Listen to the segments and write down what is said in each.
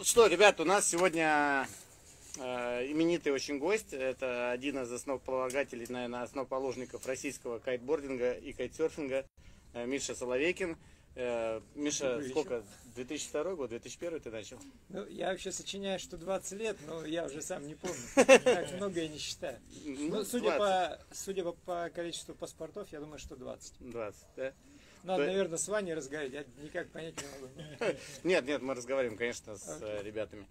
Ну что, ребят, у нас сегодня э, именитый очень гость. Это один из основополагателей, наверное, основоположников российского кайтбординга и кайтсерфинга, э, Миша Соловейкин. Э, Миша, сколько? 2002 год, 2001 ты начал? Ну, я вообще сочиняю, что 20 лет, но я уже сам не помню. Так много я не считаю. Ну, Ну, судя, по, судя по количеству паспортов, я думаю, что 20. 20, да? Надо, наверное, с Ваней разговаривать, я никак понять не могу. Нет, нет, мы разговариваем, конечно, с э, ребятами.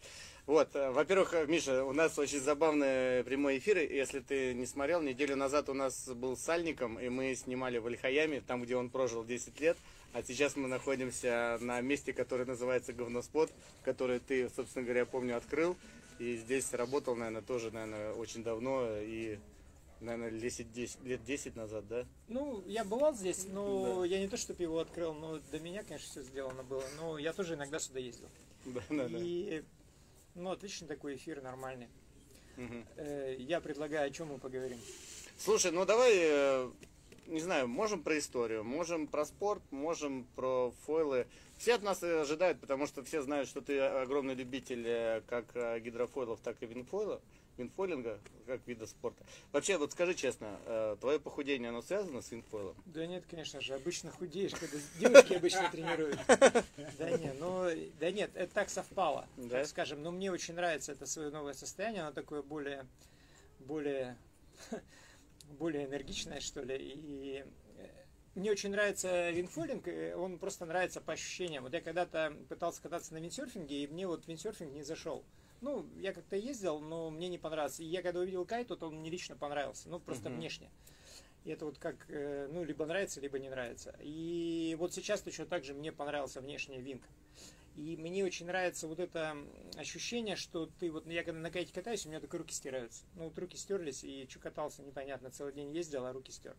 Вот, э, во-первых, э, Миша, у нас очень забавный прямой эфир. Если ты не смотрел, неделю назад у нас был Сальником, и мы снимали в Альхаяме, там, где он прожил 10 лет. А сейчас мы находимся на месте, которое называется Говноспот, который ты, собственно говоря, помню, открыл. И здесь работал, наверное, тоже, наверное, очень давно. И, наверное, 10, 10 лет 10 назад, да? Ну, я бывал здесь, но я не то, чтобы его открыл, но до меня, конечно, все сделано было. Но я тоже иногда сюда ездил. Да, да, да. И, ну, отличный такой эфир, нормальный. Э, Я предлагаю, о чем мы поговорим. Слушай, ну давай, э, не знаю, можем про историю, можем про спорт, можем про фойлы. Все от нас ожидают, потому что все знают, что ты огромный любитель э, как гидрофойлов, так и вингфойла, вингфойлинга, как вида спорта. Вообще, вот скажи честно, э, твое похудение, оно связано с вингфойлом? Да нет, конечно же, обычно худеешь, когда девушки обычно тренируют. Да нет, ну, да нет, это так совпало, так скажем. Но мне очень нравится это свое новое состояние, оно такое более, более, более энергичное, что ли. И э, мне очень нравится вингфойлинг, и он просто нравится по ощущениям. Вот я когда-то пытался кататься на виндсерфинге, и мне вот виндсерфинг не зашел. Ну, я как-то ездил, но мне не понравился. И я когда увидел кайт, вот он мне лично понравился. Ну, просто Мгм. внешне. И это вот как, э, ну, либо нравится, либо не нравится. И вот сейчас точно так же мне понравился внешний винг. И мне очень нравится вот это ощущение, что ты вот, я когда на кайте катаюсь, у меня только руки стираются. Ну, вот руки стерлись, и что катался, непонятно, целый день ездил, а руки стер.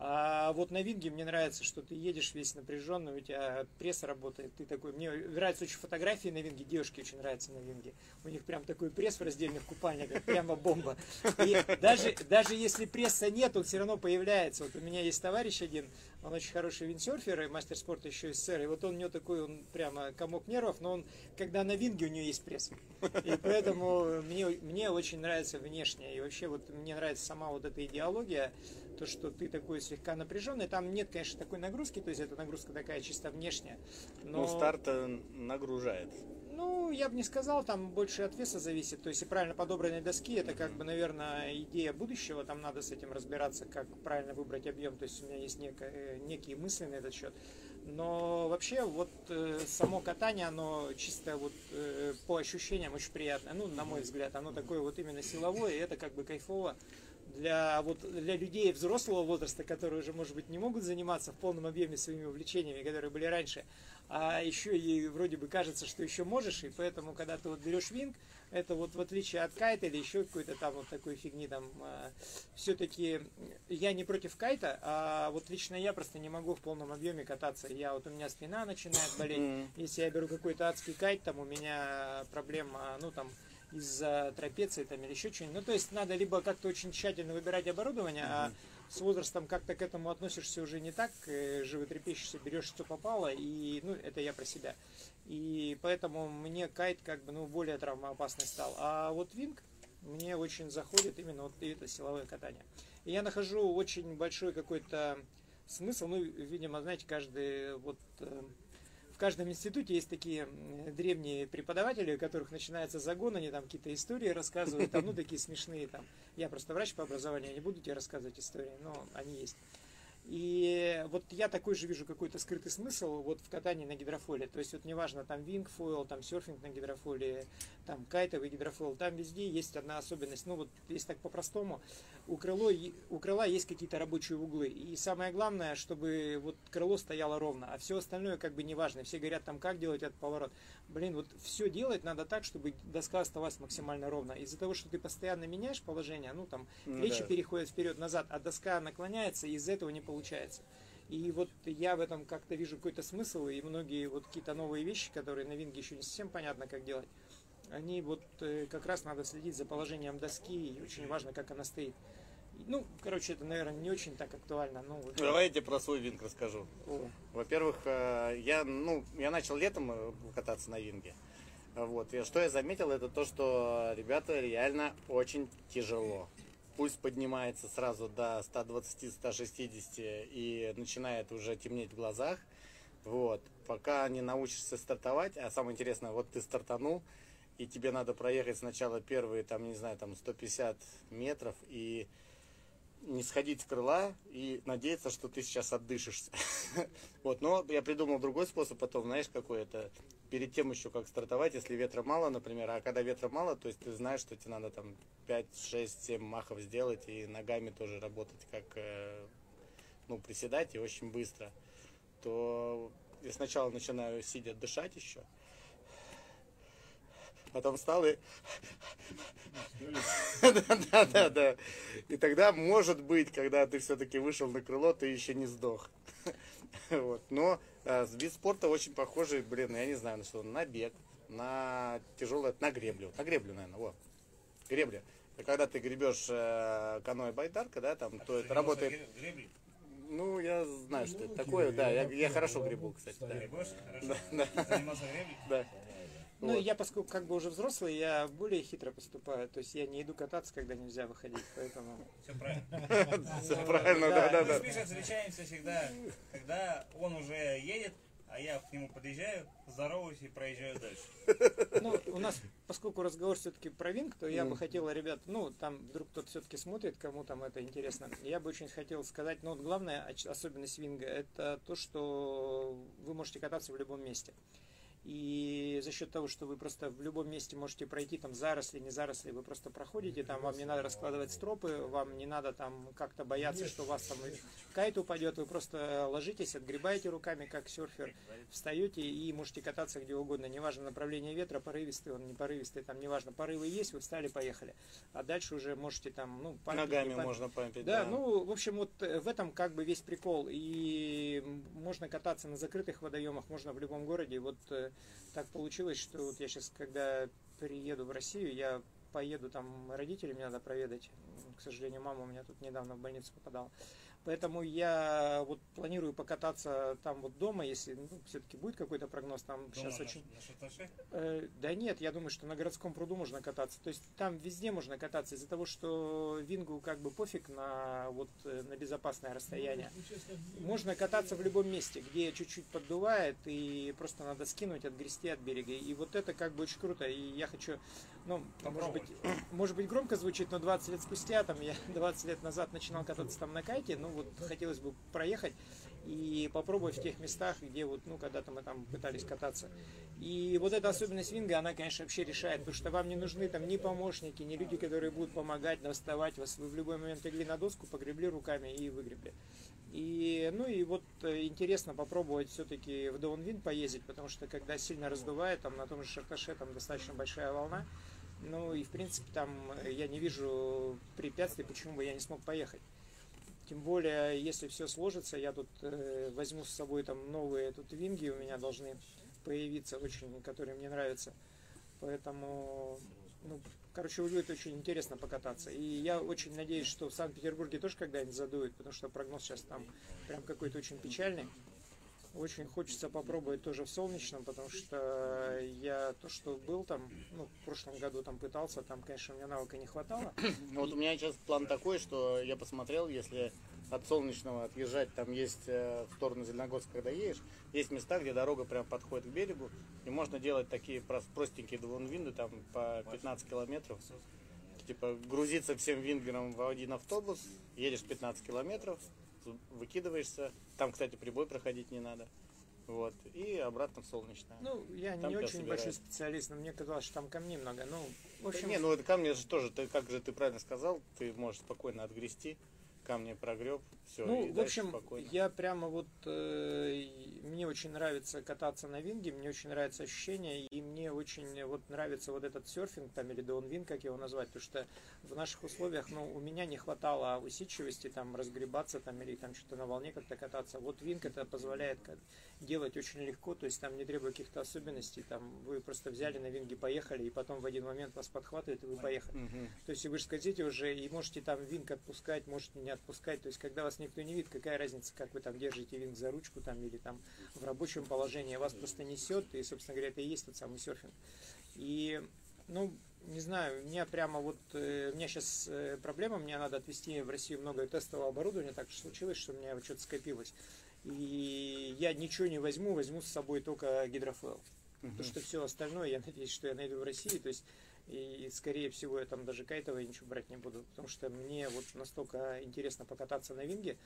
А вот на винге мне нравится, что ты едешь весь напряженный, у тебя пресс работает, ты такой, мне нравятся очень фотографии на винге, девушке очень нравится на винге. У них прям такой пресс в раздельных купальниках, прямо бомба. И даже, даже если пресса нет, он все равно появляется. Вот у меня есть товарищ один, он очень хороший виндсерфер, и мастер спорта еще СССР. И вот он у него такой, он прямо комок нервов, но он, когда на винге, у него есть пресс. И поэтому мне, мне очень нравится внешне. И вообще вот мне нравится сама вот эта идеология, то, что ты такой слегка напряженный. Там нет, конечно, такой нагрузки, то есть эта нагрузка такая чисто внешняя. Но... Ну, старт э, нагружает. Ну, я бы не сказал, там больше от веса зависит. То есть, и правильно подобранные доски, это как бы, наверное, идея будущего. Там надо с этим разбираться, как правильно выбрать объем. То есть, у меня есть неко- э, некие мысли на этот счет. Но вообще, вот э, само катание, оно чисто вот э, по ощущениям очень приятное. Ну, на мой взгляд, оно такое вот именно силовое, и это как бы кайфово для, вот, для людей взрослого возраста, которые уже, может быть, не могут заниматься в полном объеме своими увлечениями, которые были раньше, а еще и вроде бы кажется, что еще можешь, и поэтому, когда ты вот берешь винг, это вот в отличие от кайта или еще какой-то там вот такой фигни, там, все-таки я не против кайта, а вот лично я просто не могу в полном объеме кататься. Я вот у меня спина начинает болеть. Если я беру какой-то адский кайт, там у меня проблема, ну там из-за трапеции там или еще что-нибудь. Ну, то есть надо либо как-то очень тщательно выбирать оборудование, а с возрастом как-то к этому относишься уже не так, э, животрепещешься, берешь что попало, и, ну, это я про себя. И поэтому мне кайт как бы, ну, более травмоопасный стал. А вот винг мне очень заходит именно вот это силовое катание. И я нахожу очень большой какой-то смысл, ну, видимо, знаете, каждый вот э, в каждом институте есть такие древние преподаватели, у которых начинается загон, они там какие-то истории рассказывают, там, ну, такие смешные там. Я просто врач по образованию, я не буду тебе рассказывать истории, но они есть. И вот я такой же вижу какой-то скрытый смысл вот в катании на гидрофоле. То есть вот неважно, там вингфойл, там серфинг на гидрофоле, там кайтовый гидрофойл, там везде есть одна особенность. Ну вот если так по-простому, у, крыло, у крыла есть какие-то рабочие углы. И самое главное, чтобы вот крыло стояло ровно, а все остальное как бы неважно. Все говорят там, как делать этот поворот. Блин, вот все делать надо так, чтобы доска оставалась максимально ровно. Из-за того, что ты постоянно меняешь положение, ну там Ну плечи да. переходят вперед-назад, а доска наклоняется, и из-за этого не получается. И вот я в этом как-то вижу какой-то смысл, и многие вот какие-то новые вещи, которые на винге еще не совсем понятно, как делать, они вот э, как раз надо следить за положением доски, и очень важно, как она стоит. Ну, короче, это, наверное, не очень так актуально. Ну, вот, Давай я тебе про свой винг расскажу. Во-первых, э, я, ну, я начал летом э, кататься на винге. Вот. И что я заметил, это то, что ребята реально очень тяжело. Пульс поднимается сразу до 120-160 и начинает уже темнеть в глазах. Вот. Пока не научишься стартовать, а самое интересное, вот ты стартанул, и тебе надо проехать сначала первые, там, не знаю, там 150 метров и не сходить с крыла и надеяться, что ты сейчас отдышишься. Вот, но я придумал другой способ потом, знаешь, какой это, перед тем еще как стартовать, если ветра мало, например, а когда ветра мало, то есть ты знаешь, что тебе надо там 5, 6, 7 махов сделать и ногами тоже работать, как, э, ну, приседать и очень быстро, то я сначала начинаю сидя дышать еще, потом встал и... Да, да, да. И тогда, может быть, когда ты все-таки вышел на крыло, ты еще не сдох. Вот. Но э, вид спорта очень похожий, блин, я не знаю, на что, на бег, на тяжелое, на греблю. На греблю, наверное, вот. Гребля. Когда ты гребешь э, каноэ байдарка, да, там, то это работает... Ну, я знаю, что это такое, да, я, я хорошо гребу, кстати. Да. Гребешь? Хорошо. Да. Занимался греблей? Да. Ну, Вот. я, поскольку как бы уже взрослый, я более хитро поступаю. То есть я не иду кататься, когда нельзя выходить, поэтому... Все правильно. Всё правильно, да, да, Мы с Мишей встречаемся всегда, когда он уже едет, а я к нему подъезжаю, здороваюсь и проезжаю дальше. Ну, у нас, поскольку разговор все-таки про винг, то я Ну. бы хотел, ребят, ну, там вдруг кто-то все-таки смотрит, кому там это интересно. Я бы очень хотел сказать, ну, вот главная особенность винга, это то, что вы можете кататься в любом месте. И за счет того, что вы просто в любом месте можете пройти там заросли, не заросли, вы просто проходите, там вам не надо раскладывать стропы, вам не надо там как-то бояться, что у вас там кайт упадет, вы просто ложитесь, отгребаете руками, как серфер, встаете и можете кататься где угодно, неважно направление ветра, порывистый он, не порывистый, там неважно, порывы есть, вы встали, поехали. А дальше уже можете там, ну, пампить, Ногами пампить. можно пампить, Да, ну, в общем, вот э, в этом как бы весь прикол. И можно кататься на закрытых водоемах, можно в любом городе. Вот э, так получилось, что вот я сейчас, когда приеду в Россию, я поеду там, родителей мне надо проведать. К сожалению, мама у меня тут недавно в больницу попадала. Поэтому я вот планирую покататься там вот дома, если ну, все-таки будет какой-то прогноз, там Дома сейчас на- очень... на шаташе? Э, Да нет, я думаю, что на городском пруду можно кататься. То есть там везде можно кататься из-за того, что Вингу как бы пофиг на вот э, на безопасное расстояние. Можно кататься в любом месте, где чуть-чуть поддувает и просто надо скинуть, отгрести от берега. И вот это как бы очень круто. И я хочу, ну, может быть, может быть громко звучит, но 20 лет спустя, там я 20 лет назад начинал кататься там на кайте, ну вот хотелось бы проехать и попробовать в тех местах, где вот, ну, когда-то мы там пытались кататься. И вот эта особенность винга, она, конечно, вообще решает, потому что вам не нужны там ни помощники, ни люди, которые будут помогать, доставать вас. Вы в любой момент легли на доску, погребли руками и выгребли. И, ну и вот э, интересно попробовать все-таки в даунвин поездить, потому что когда сильно раздувает, там на том же Шарташе там достаточно большая волна, ну и в принципе там я не вижу препятствий, почему бы я не смог поехать. Тем более, если все сложится, я тут э, возьму с собой там новые тут винги у меня должны появиться, очень, которые мне нравятся. Поэтому, ну, короче, будет очень интересно покататься. И я очень надеюсь, что в Санкт-Петербурге тоже когда-нибудь задует, потому что прогноз сейчас там прям какой-то очень печальный. Очень хочется попробовать тоже в солнечном, потому что я то, что был там, ну, в прошлом году там пытался, там, конечно, у меня навыка не хватало. Ну, Вот у меня сейчас план такой, что я посмотрел, если от Солнечного отъезжать, там есть э, в сторону Зеленогорска, когда едешь, есть места, где дорога прям подходит к берегу, и можно делать такие прос- простенькие двунвинды, там по 15 километров. Типа грузиться всем вингером в один автобус, едешь 15 километров, выкидываешься. Там, кстати, прибой проходить не надо. Вот. И обратно в Солнечное. Ну, я Там не очень собирают. большой специалист, но мне казалось, что там камней много. Ну, в Да общем, не, ну это камни же тоже, ты, как же ты правильно сказал, ты можешь спокойно отгрести, камни прогреб, все, Ну, в общем, спокойно. я прямо вот э, мне очень нравится кататься на винге, мне очень нравится ощущение, и мне очень вот нравится вот этот серфинг там или даунвин, как его назвать, потому что в наших условиях, ну, у меня не хватало усидчивости там разгребаться там или там что-то на волне как-то кататься. Вот винг это позволяет делать очень легко, то есть там не требует каких-то особенностей, там вы просто взяли на винге, поехали, и потом в один момент вас подхватывает, и вы поехали. Мгм. То есть вы же скользите уже и можете там винк отпускать, можете не отпускать. То есть, когда вас никто не видит, какая разница, как вы там держите винг за ручку там или там в рабочем положении, вас просто несет, и, собственно говоря, это и есть тот самый серфинг. И, ну, не знаю, у меня прямо вот, э, у меня сейчас э, проблема, мне надо отвезти в Россию много тестового оборудования, так случилось, что у меня вот что-то скопилось. И я ничего не возьму, возьму с собой только гидрофойл. Потому что все остальное, я надеюсь, что я найду в России. То есть, и скорее всего, я там даже кайтовое ничего брать не буду. Потому что мне вот настолько интересно покататься на винге,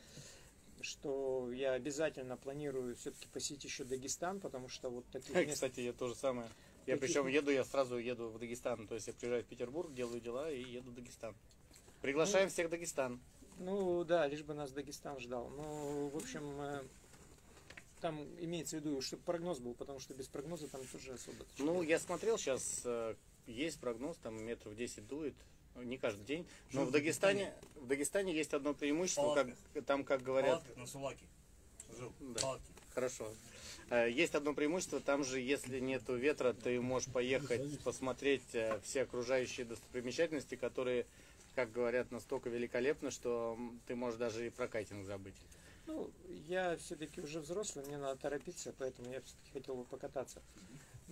что я обязательно планирую все-таки посетить еще Дагестан, потому что вот таких мест... Кстати, я то же самое. Я Таких- причем еду, я сразу еду в Дагестан. То есть я приезжаю в Петербург, делаю дела и еду в Дагестан. Приглашаем всех в Дагестан. Ну да, лишь бы нас Дагестан ждал. Ну, в общем, э, там имеется в виду, чтобы прогноз был, потому что без прогноза там тоже особо. Ну, я смотрел сейчас, есть прогноз, там метров 10 дует. Не каждый день. Но в Дагестане, в Дагестане есть одно преимущество, как, там, как говорят, на Сулаке. Жил. Да. Палатки. Хорошо. Э, Есть одно преимущество, там же, если нету ветра, ты можешь поехать посмотреть э, все окружающие достопримечательности, которые, как говорят, настолько великолепны, что ты можешь даже и про кайтинг забыть. Ну, я все-таки уже взрослый, мне надо торопиться, поэтому я все-таки хотел бы покататься.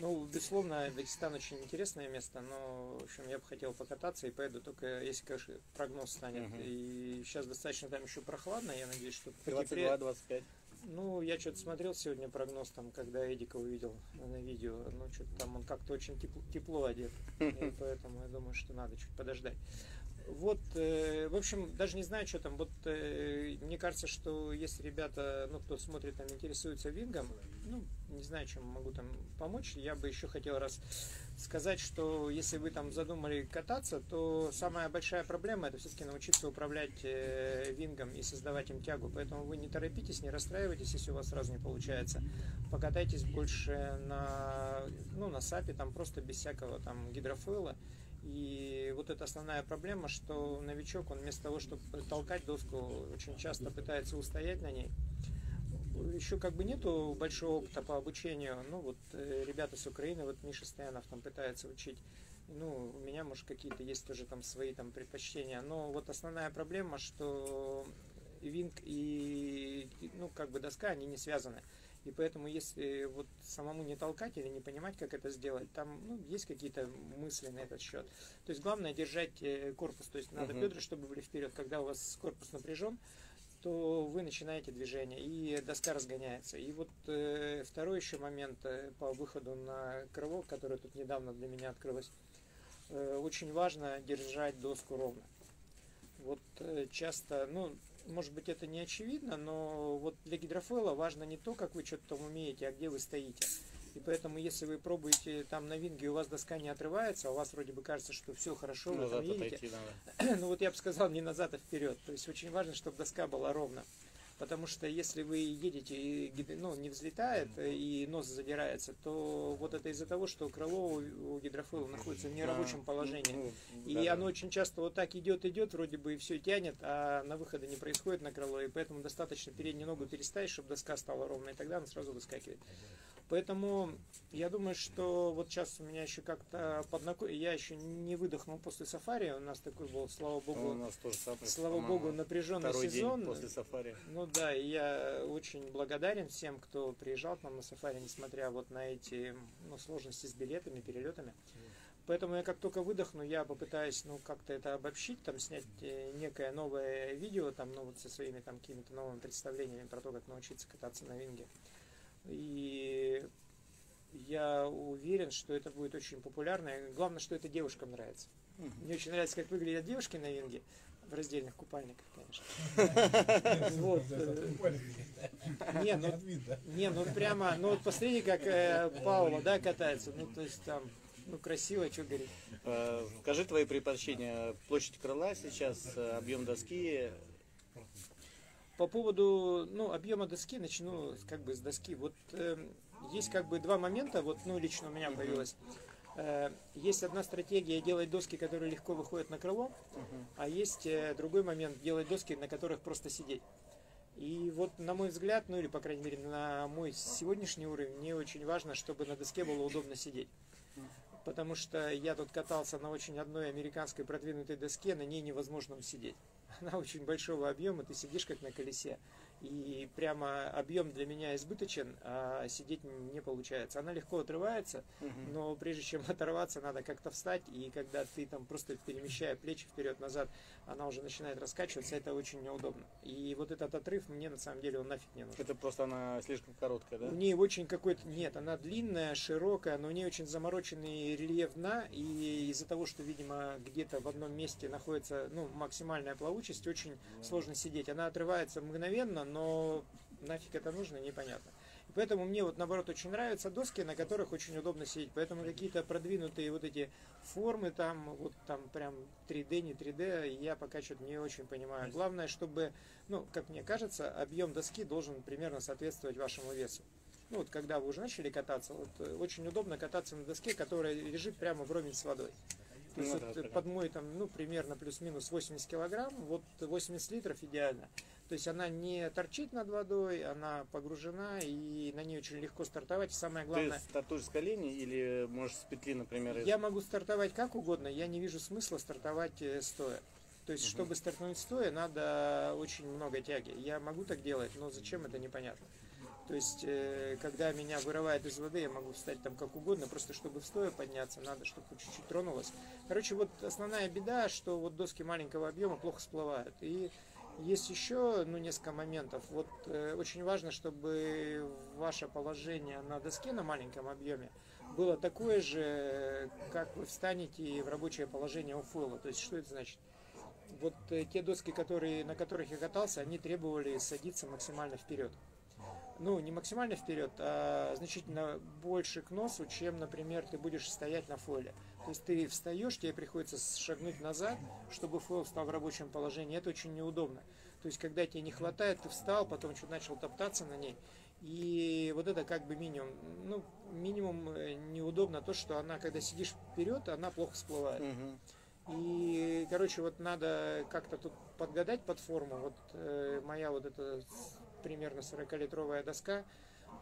Ну, безусловно, Дагестан очень интересное место, но, в общем, я бы хотел покататься и поеду только, если, конечно, прогноз станет. Мгм. И сейчас достаточно там еще прохладно, я надеюсь, что потеплее. 22-25. Ну, я что-то смотрел сегодня прогноз, там, когда Эдика увидел на видео, ну, что-то там он как-то очень тепло, тепло одет, и поэтому я думаю, что надо чуть подождать. Вот, э, в общем, даже не знаю, что там, вот, э, мне кажется, что если ребята, ну, кто смотрит, там, интересуется вингом, ну, не знаю, чем могу там помочь, я бы еще хотел раз сказать, что если вы там задумали кататься, то самая большая проблема это все-таки научиться управлять э, вингом и создавать им тягу. Поэтому вы не торопитесь, не расстраивайтесь, если у вас сразу не получается. Покатайтесь больше на, ну, на сапе, там просто без всякого там гидрофойла. И вот это основная проблема, что новичок, он вместо того, чтобы толкать доску, очень часто пытается устоять на ней. Еще как бы нету большого опыта по обучению. Ну вот э, ребята с Украины, вот Миша Стоянов там пытается учить. Ну, у меня, может, какие-то есть тоже там свои там предпочтения. Но вот основная проблема, что винг и, ну, как бы доска, они не связаны. И поэтому, если вот самому не толкать или не понимать, как это сделать, там ну, есть какие-то мысли на этот счет. То есть главное держать э, корпус, то есть надо Мгм. бедра, чтобы были вперед. Когда у вас корпус напряжен, то вы начинаете движение, и доска разгоняется. И вот э, второй еще момент э, по выходу на крыло, которое тут недавно для меня открылось. Э, очень важно держать доску ровно. Вот э, часто, ну, может быть, это не очевидно, но вот для гидрофойла важно не то, как вы что-то там умеете, а где вы стоите. И поэтому, если вы пробуете там на винге, у вас доска не отрывается, а у вас вроде бы кажется, что все хорошо, вы там едете, надо. ну вот я бы сказал не назад, а вперед. То есть очень важно, чтобы доска была ровно. Потому что если вы едете и ну, не взлетает и нос задирается, то вот это из-за того, что крыло у гидрофойла находится в нерабочем положении. ну, И оно очень часто вот так идет, идет, вроде бы и все тянет, а на выхода не происходит на крыло, и поэтому достаточно переднюю ногу переставить, чтобы доска стала ровной, и тогда она сразу выскакивает. Поэтому я думаю, что вот сейчас у меня еще как-то поднако... Я еще не выдохнул после сафари. У нас такой был, слава Ну, У богу, нас тоже самое. слава богу, напряженный сезон. после сафари. Ну да, и я очень благодарен всем, кто приезжал к нам на сафари, несмотря вот на эти ну, сложности с билетами, перелетами. Поэтому я как только выдохну, я попытаюсь ну как-то это обобщить, там снять э, некое новое видео, там, ну вот со своими там какими-то новыми представлениями про то, как научиться кататься на винге. И я уверен, что это будет очень популярно. И главное, что это девушкам нравится. Мне очень нравится, как выглядят девушки на винге. В раздельных купальниках, конечно. Вот. э, Не, ну, не, ну прямо, ну вот посмотрите, как э, Паула, да, катается. Ну, то есть там, ну, красиво, что говорить. Э, Скажи твои предпочтения. Площадь крыла сейчас, объем доски. По поводу, ну, объема доски, начну как бы с доски. Вот эм, есть как бы два момента, вот, ну, лично у меня появилось. Э, есть одна стратегия делать доски, которые легко выходят на крыло, а есть э, другой момент делать доски, на которых просто сидеть. И вот, на мой взгляд, ну или, по крайней мере, на мой сегодняшний уровень, мне очень важно, чтобы на доске было удобно сидеть. Потому что я тут катался на очень одной американской продвинутой доске, на ней невозможно сидеть. Она очень большого объема, ты сидишь как на колесе. И прямо объем для меня избыточен, а сидеть не получается. Она легко отрывается, Мгм. но прежде чем оторваться, надо как-то встать. И когда ты там просто перемещая плечи вперед-назад, она уже начинает раскачиваться, это очень неудобно. И вот этот отрыв мне на самом деле он нафиг не нужен. Это просто она слишком короткая, да? У нее очень какой-то... Нет, она длинная, широкая, но у нее очень замороченный рельеф дна, и из-за того, что, видимо, где-то в одном месте находится ну, максимальная плавучесть, очень сложно сидеть. Она отрывается мгновенно, но нафиг это нужно, непонятно. И поэтому мне вот наоборот очень нравятся доски, на которых очень удобно сидеть. Поэтому какие-то продвинутые вот эти формы там, вот там прям 3D, не 3D, я пока что-то не очень понимаю. Главное, чтобы, ну, как мне кажется, объем доски должен примерно соответствовать вашему весу. Ну вот когда вы уже начали кататься, вот э, очень удобно кататься на доске, которая лежит прямо вровень с водой. То есть Ну вот, э, да. под мой там, ну, примерно плюс-минус 80 килограмм, вот 80 литров идеально. То есть она не торчит над водой, она погружена, и на ней очень легко стартовать. И самое главное, Ты стартуешь с колени или можешь с петли, например, из- я могу стартовать как угодно, я не вижу смысла стартовать э, стоя. То есть, чтобы стартнуть стоя, надо очень много тяги. Я могу так делать, но зачем это непонятно. То есть, э, когда меня вырывает из воды, я могу встать там как угодно, просто чтобы в стоя подняться, надо, чтобы чуть-чуть тронулось. Короче, вот основная беда, что вот доски маленького объема плохо всплывают. И есть еще ну, несколько моментов. Вот э, очень важно, чтобы ваше положение на доске на маленьком объеме было такое же, как вы встанете в рабочее положение у фойла. То есть, что это значит? Вот э, те доски, которые, на которых я катался, они требовали садиться максимально вперед. Ну, не максимально вперед, а значительно больше к носу, чем, например, ты будешь стоять на фойле. То есть ты встаешь, тебе приходится шагнуть назад, чтобы фойл стал в рабочем положении. Это очень неудобно. То есть, когда тебе не хватает, ты встал, потом что-то начал топтаться на ней. И вот это как бы минимум. Ну, минимум э, неудобно то, что она, когда сидишь вперед, она плохо всплывает. Мгм. И, короче, вот надо как-то тут подгадать под форму. Вот э, моя вот эта примерно 40-литровая доска,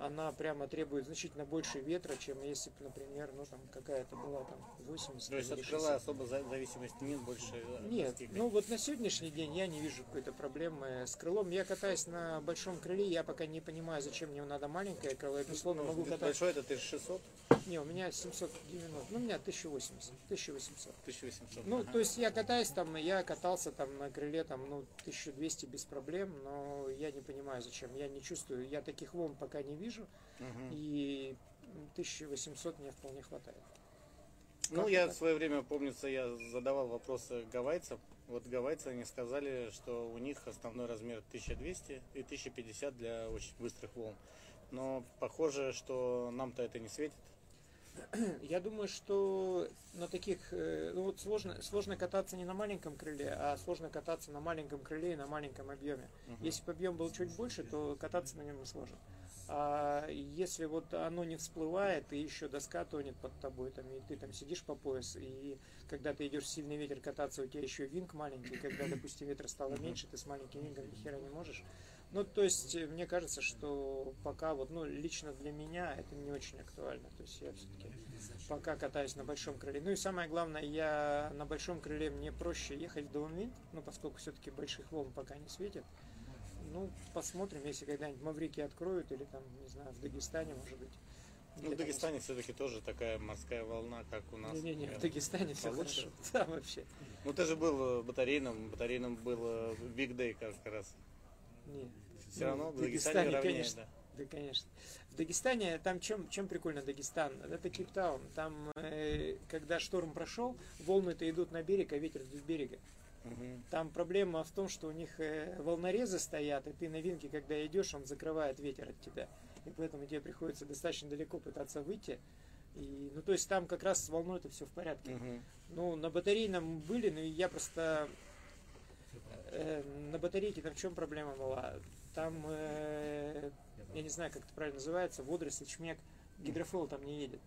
она прямо требует значительно больше ветра, чем если бы, например, ну там какая-то была там 80 То есть или от крыла 60. особо за- зависимости нет больше. Нет, ну вот на сегодняшний день я не вижу какой-то проблемы с крылом. Я катаюсь на большом крыле, я пока не понимаю, зачем мне надо маленькое крыло. Я, безусловно, могу Это катать... Большой это 1600, Не, у меня 790, ну у меня 1080, 1800. 1800. Ну, Ага. то есть я катаюсь там, я катался там на крыле там, ну, 1200 без проблем, но я не понимаю зачем. Я не чувствую, я таких волн пока не вижу, Мгм. и 1800 мне вполне хватает. Ну, Как я это? в свое время, помнится, я задавал вопросы гавайцам. Вот гавайцы, они сказали, что у них основной размер 1200 и 1050 для очень быстрых волн. Но похоже, что нам-то это не светит. Я думаю, что на таких, э, ну вот сложно, сложно кататься не на маленьком крыле, а сложно кататься на маленьком крыле и на маленьком объеме. Мгм. Если бы объем был чуть больше, то кататься на нем не сложно. А если вот оно не всплывает, и еще доска тонет под тобой, там, и ты там сидишь по пояс, и когда ты идешь в сильный ветер кататься, у тебя еще винг маленький, когда, допустим, ветра стало меньше, ты с маленьким вингом ни хера не можешь. Ну, то есть, э, мне кажется, что пока вот, ну, лично для меня это не очень актуально. То есть, я все-таки пока катаюсь на большом крыле. Ну и самое главное, я на большом крыле мне проще ехать в даунвинд, ну, поскольку все-таки больших волн пока не светит. Ну, посмотрим, если когда-нибудь Маврики откроют, или там, не знаю, в Дагестане, может быть. Ну, в Дагестане все-таки тоже такая морская волна, как у нас. Не-не-не, в. Дагестане все хорошо. Да, вообще. Ну, ты же был э, батарейным, батарейным был э, Big Day как раз. Не. Все Ну, равно в Дагестане, Дагестане, равнее, конечно. да. Да, конечно. В Дагестане, там чем, чем прикольно Дагестан? Это Кейптаун. Там, э, когда шторм прошел, волны-то идут на берег, а ветер вдоль берега. Мгм. Там проблема в том, что у них э, волнорезы стоят, и ты на винке, когда идешь, он закрывает ветер от тебя. И поэтому тебе приходится достаточно далеко пытаться выйти. И, ну, то есть там как раз с волной это все в порядке. Мгм. Ну, на батарейном были, но я просто... э, на батарейке там в чем проблема была? Там, э, я не знаю, как это правильно называется, водоросли, чмек, гидрофол там не едет.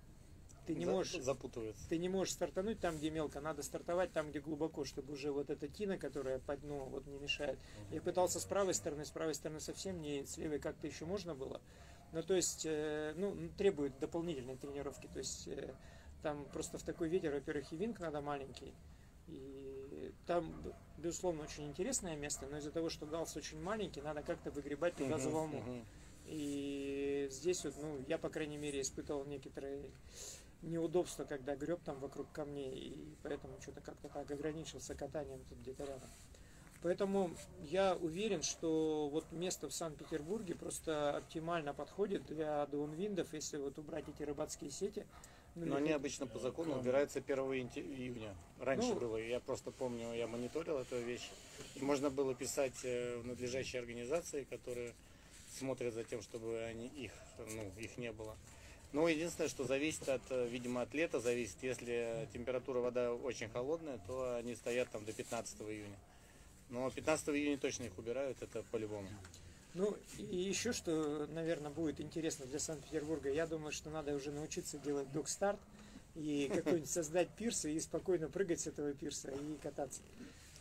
Ты не За- можешь... Запутывается. Ты не можешь стартануть там, где мелко, надо стартовать там, где глубоко, чтобы уже вот эта тина, которая по дну вот не мешает. Я пытался с правой стороны, с правой стороны совсем не, с левой как-то еще можно было. Ну, то есть, э, ну, требует дополнительной тренировки. То есть, э, там просто в такой ветер, во-первых, и винг надо маленький, И там, безусловно, очень интересное место, но из-за того, что галс очень маленький, надо как-то выгребать туда за Мгм, волну. мгм. И здесь вот, ну, я, по крайней мере, испытывал некоторые неудобства, когда греб там вокруг камней, и поэтому что-то как-то так ограничился катанием тут где-то рядом. Поэтому я уверен, что вот место в Санкт-Петербурге просто оптимально подходит для даунвиндов, если вот убрать эти рыбацкие сети. Ну, Но или они обычно по закону убираются 1 инте- июня. Раньше Ну, было, я просто помню, я мониторил эту вещь. И можно было писать э, в надлежащие организации, которые смотрят за тем, чтобы они их, ну, их не было. Но единственное, что зависит от, э, видимо, от лета зависит. Если температура вода очень холодная, то они стоят там до 15 июня. Но 15 июня точно их убирают, это по-любому. Ну, и еще что, наверное, будет интересно для Санкт-Петербурга, я думаю, что надо уже научиться делать док-старт и какой-нибудь создать пирс и спокойно прыгать с этого пирса и кататься.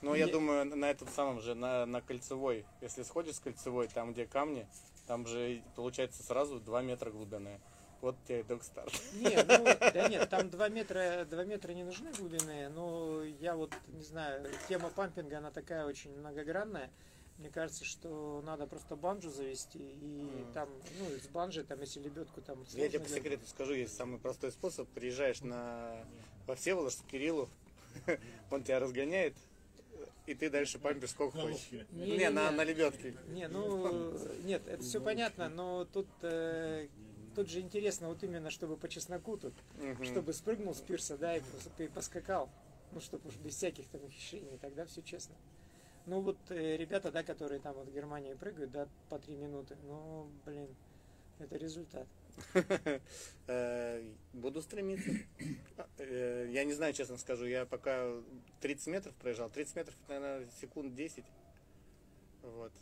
Но я думаю, на этом самом же, на, на кольцевой, если сходишь с кольцевой, там где камни, там же получается сразу 2 метра глубины. Вот тебе и док-старт. Не, ну, да нет, там 2 метра, 2 метра не нужны глубины, но я вот, не знаю, тема пампинга, она такая очень многогранная. Мне кажется, что надо просто банджу завести, и Мгм. там, ну, с банджи, там, если лебедку там Я тебе по секрету скажу, есть самый простой способ. Приезжаешь на во Всеволожск к Кириллу, он тебя разгоняет, и ты дальше пампишь сколько хочешь. Не, на, на лебедке. Не, ну, нет, это все понятно, но тут, э, тут же интересно вот именно, чтобы по чесноку тут, Мгм. чтобы спрыгнул с пирса, да, и, и поскакал, ну, чтобы уж без всяких там ухищрений, тогда все честно. Ну, вот э, ребята, да, которые там вот в Германии прыгают, да, по три минуты, ну, блин, это результат. Э, Буду стремиться. Э, Я не знаю, честно скажу, я пока 30 метров проезжал. 30 метров, наверное, секунд 10. Вот.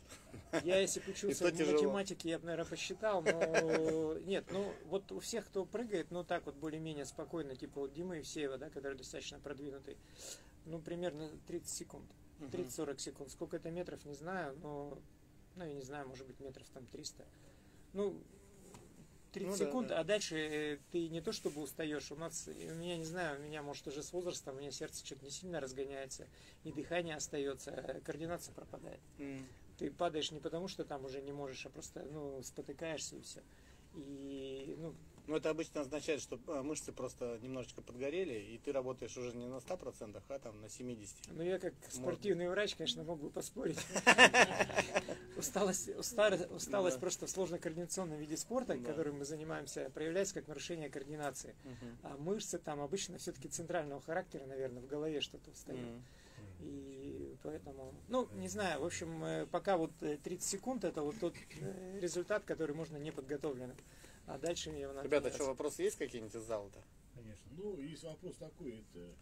Я, если бы учился в тяжело. математике, я бы, наверное, посчитал, но нет, ну вот у всех, кто прыгает, ну так вот более-менее спокойно, типа вот Дима Евсеева, да, который достаточно продвинутый, ну примерно 30 секунд, 30-40 секунд. Сколько это метров, не знаю, но, ну я не знаю, может быть метров там 300. Ну, 30 Ну да, секунд, да. а дальше э, ты не то чтобы устаешь, у нас, у меня, не знаю, у меня, может, уже с возрастом, у меня сердце что-то не сильно разгоняется, и дыхание остается, а координация пропадает М. ты падаешь не потому, что там уже не можешь, а просто, ну, спотыкаешься и все. И, ну, Ну, это обычно означает, что э, мышцы просто немножечко подгорели, и ты работаешь уже не на 100%, а там на 70%. ну я как спортивный врач, конечно, мог бы поспорить. Усталость, просто в сложно-координационном виде спорта, которым мы занимаемся, проявляется как нарушение координации. А мышцы там обычно все-таки центрального характера, наверное, в голове что-то встает. И поэтому, ну, не знаю, в общем, э, пока вот э, 30 секунд это вот тот э, результат, который можно неподготовленным. А дальше мне надо Ребята, что, вопросы есть какие-нибудь из зала-то? Конечно. Ну, есть вопрос такой, это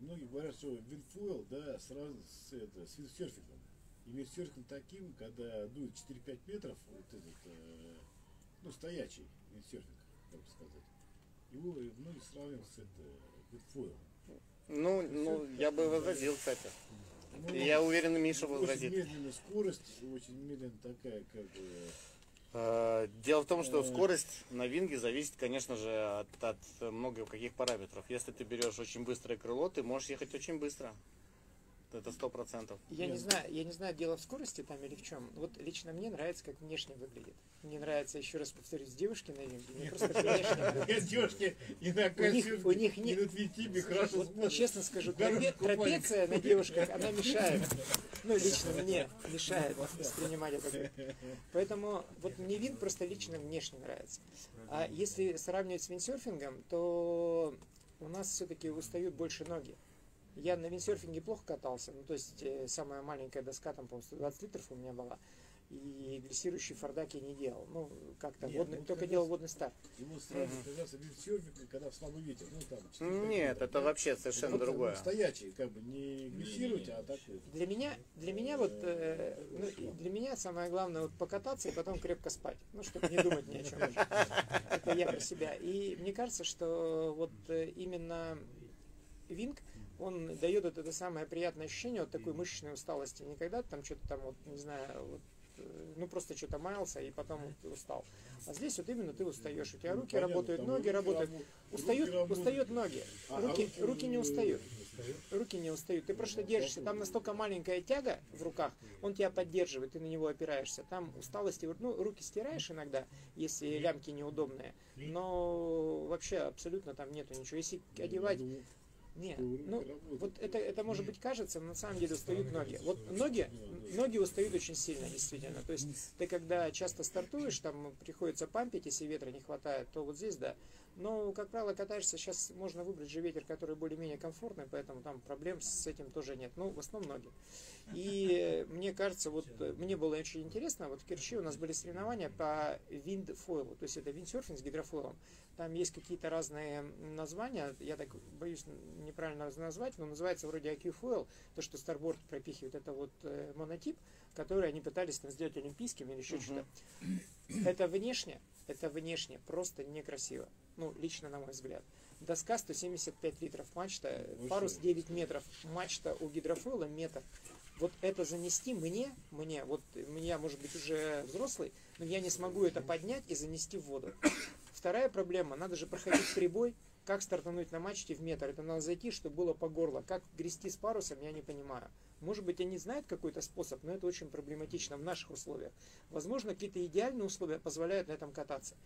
многие говорят, что вингфойл, да, сразу с, это, с виндсерфингом. И виндсерфинг таким, когда дует 4-5 метров, вот этот, э, ну, стоячий виндсерфинг, как бы сказать. Его многие сравнивают с это, вингфойлом. Ну, ну, я бы возразил, кстати. Ну, я уверен, Миша очень возразит. медленная скорость, очень медленная такая, как бы, Дело в том, что Э. скорость на винге зависит, конечно же, от, от много каких параметров. Если ты берешь очень быстрое крыло, ты можешь ехать очень быстро. Это сто процентов. Я не Нет. знаю, я не знаю, дело в скорости там или в чем. Вот лично мне нравится, как внешне выглядит. Мне нравится, еще раз повторюсь, девушки на винге. Мне просто внешне. Девушки и на У них- не- смотрят. честно скажу, трапеция на девушках, она мешает. Ну, лично мне мешает воспринимать это. Поэтому вот мне винг просто лично внешне нравится. А если сравнивать с виндсерфингом, то у нас все-таки устают больше ноги. Я на виндсерфинге плохо катался, ну то есть э, самая маленькая доска, там, по-моему, 120 литров у меня была. И глиссирующий фордак я не делал. Ну, как-то Нет, водный, ну, только как делал водный старт. Его сразу казаться виндсерфинг, когда в слабый ветер. Ну, там, 4-5 Нет, это да? вообще совершенно Вот, другое. ну, Стоячий, как бы не глиссировать, а так. Для меня, для меня вот, э, ну, и для меня самое главное вот покататься и потом крепко спать, ну, чтобы не думать ни о чем. Это я про себя. И мне кажется, что вот э, именно винг, он дает вот это самое приятное ощущение вот такой мышечной усталости. Не когда ты там что-то там, вот, не знаю, вот, э, ну просто что-то маялся и потом вот устал. А здесь вот именно ты устаешь. У тебя руки Понятно, работают, ноги руки работают. работают, Устают, руки работают. устают ноги. А, а Руки, руки не устают. руки не устают. Ты просто держишься, там настолько маленькая тяга в руках, он тебя поддерживает, ты на него опираешься. Там усталости, ну, руки стираешь иногда, если лямки неудобные, но вообще абсолютно там нету ничего. Если одевать нет, ну вот это, это может быть кажется, но на самом деле устают ноги. Вот ноги, ноги устают очень сильно, действительно. То есть ты когда часто стартуешь, там приходится пампить, если ветра не хватает, то вот здесь да. Но, как правило, катаешься, сейчас можно выбрать же ветер, который более-менее комфортный, поэтому там проблем с этим тоже нет. Ну, в основном ноги. И мне кажется, вот мне было очень интересно, вот в Керчи у нас были соревнования по виндфойлу, то есть это виндсерфинг с гидрофойлом. Там есть какие-то разные названия, я так боюсь неправильно назвать, но называется вроде IQ Foil, то, что Starboard пропихивает, это вот э, монотип, который они пытались там сделать олимпийским или еще uh-huh. что-то. Это внешне, это внешне просто некрасиво. Ну, лично на мой взгляд. Доска 175 литров мачта, парус 9 метров, мачта у гидрофойла метр. Вот это занести мне, мне, вот я, может быть, уже взрослый, но я не смогу это поднять и занести в воду. Вторая проблема, надо же проходить прибой, как стартануть на мачте в метр. Это надо зайти, чтобы было по горло. Как грести с парусом, я не понимаю. Может быть, они знают какой-то способ, но это очень проблематично в наших условиях. Возможно, какие-то идеальные условия позволяют на этом кататься.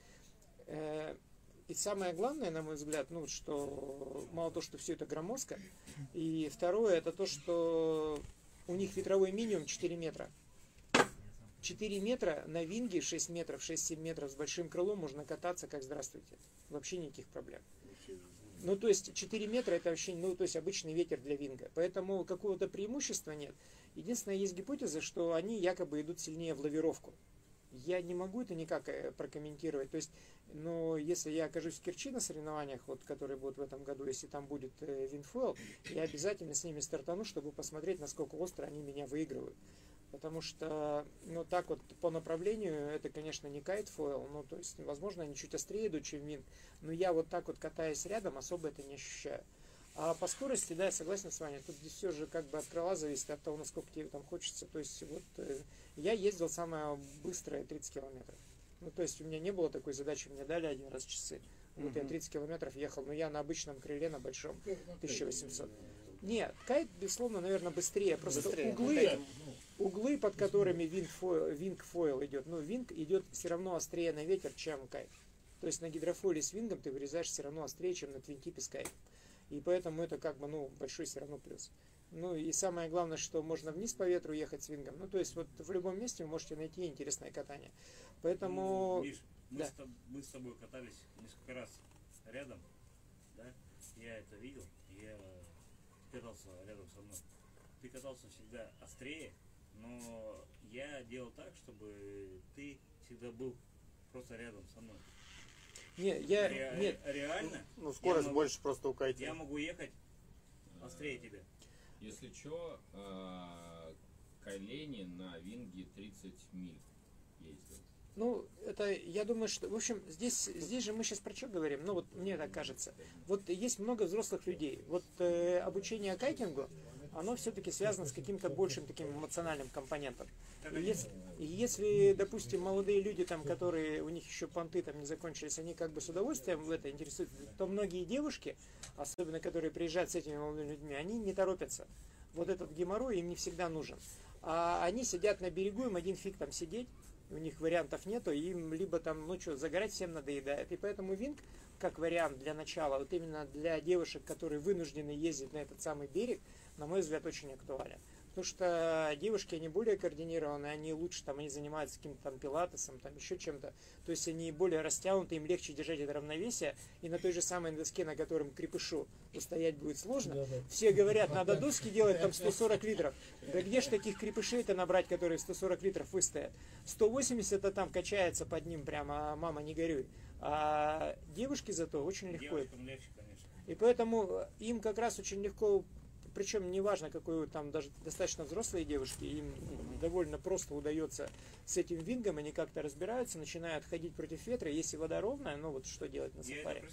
И самое главное, на мой взгляд, ну, что мало то, что все это громоздко, и второе, это то, что у них ветровой минимум 4 метра. 4 метра на винге, 6 метров, 6-7 метров с большим крылом можно кататься, как здравствуйте. Вообще никаких проблем. Ну, то есть 4 метра это вообще, ну, то есть обычный ветер для винга. Поэтому какого-то преимущества нет. Единственное, есть гипотеза, что они якобы идут сильнее в лавировку. Я не могу это никак э, прокомментировать. То есть, но если я окажусь в Керчи на соревнованиях, вот, которые будут в этом году, если там будет э, винфуэл, я обязательно с ними стартану, чтобы посмотреть, насколько остро они меня выигрывают. Потому что, ну, так вот по направлению, это, конечно, не кайтфойл, ну, то есть, возможно, они чуть острее идут, чем винт, но я вот так вот катаясь рядом, особо это не ощущаю. А по скорости, да, я согласен с вами, тут здесь все же как бы от крыла зависит от того, насколько тебе там хочется. То есть, вот э, я ездил самое быстрое 30 километров. Ну, то есть, у меня не было такой задачи, мне дали один раз часы. Вот mm-hmm. я 30 километров ехал, но я на обычном крыле, на большом, 1800. Нет, кайт, безусловно, наверное, быстрее. Просто быстрее. углы, углы, под которыми винг-фойл идет, ну, винг идет все равно острее на ветер, чем кайт. То есть на гидрофойле с вингом ты вырезаешь все равно острее, чем на твинтипе с кайтом. И поэтому это как бы, ну, большой все равно плюс. Ну и самое главное, что можно вниз по ветру ехать с вингом. Ну, то есть вот в любом месте вы можете найти интересное катание. Поэтому... Миш, мы, да. с, мы с тобой катались несколько раз рядом, да? Я это видел, я катался рядом со мной. Ты катался всегда острее, но я делал так, чтобы ты всегда был просто рядом со мной. Не, я, Ре- нет. Реально? Ну, скорость могу- больше просто у кайта. Я могу ехать острее тебя. Если что, Кайлени на Винге 30 миль ездил. Ну, это, я думаю, что, в общем, здесь, здесь же мы сейчас про что говорим, ну, вот мне так кажется. Вот есть много взрослых людей. Вот э, обучение кайтингу, оно все-таки связано с каким-то большим таким эмоциональным компонентом. И если, и если, допустим, молодые люди, там, которые, у них еще понты там не закончились, они как бы с удовольствием в это интересуются, то многие девушки, особенно которые приезжают с этими молодыми людьми, они не торопятся. Вот этот геморрой им не всегда нужен. А они сидят на берегу, им один фиг там сидеть, у них вариантов нету, им либо там, ну что, загорать всем надоедает. И поэтому винг, как вариант для начала, вот именно для девушек, которые вынуждены ездить на этот самый берег, на мой взгляд, очень актуален. Потому что девушки, они более координированные, они лучше там, они занимаются каким-то там пилатесом, там еще чем-то. То есть они более растянуты, им легче держать это равновесие. И на той же самой доске, на котором крепышу устоять будет сложно, все говорят, надо доски делать там 140 литров. Да где ж таких крепышей-то набрать, которые 140 литров выстоят? 180 то там качается под ним прямо, а мама не горюй. А девушки зато очень легко. Девушкам легче, конечно. И поэтому им как раз очень легко причем неважно, какой там даже достаточно взрослые девушки, им довольно просто удается с этим вингом, они как-то разбираются, начинают ходить против ветра, если вода ровная, ну вот что делать на сафари.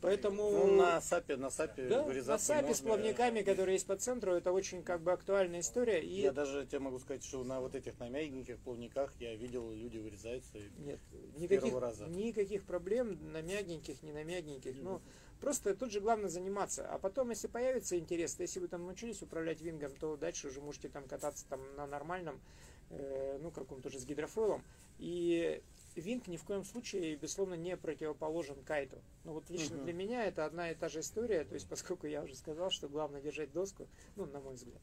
Поэтому Ну, на сапе, на сапе да, на сапе с можно. плавниками, которые есть по центру, это очень как бы актуальная история. И Я даже тебе могу сказать, что на вот этих на мягеньких плавниках я видел, люди вырезаются. нет, с никаких, первого раза. никаких проблем на мягеньких, не на мягеньких. Ну, Просто тут же главное заниматься. А потом, если появится интерес, то если вы там научились управлять вингом, то дальше уже можете там кататься там на нормальном, э, ну, каком-то уже с гидрофоилом. И винг ни в коем случае, безусловно, не противоположен кайту. Ну вот лично Мгм. для меня это одна и та же история, то есть поскольку я уже сказал, что главное держать доску, ну, на мой взгляд.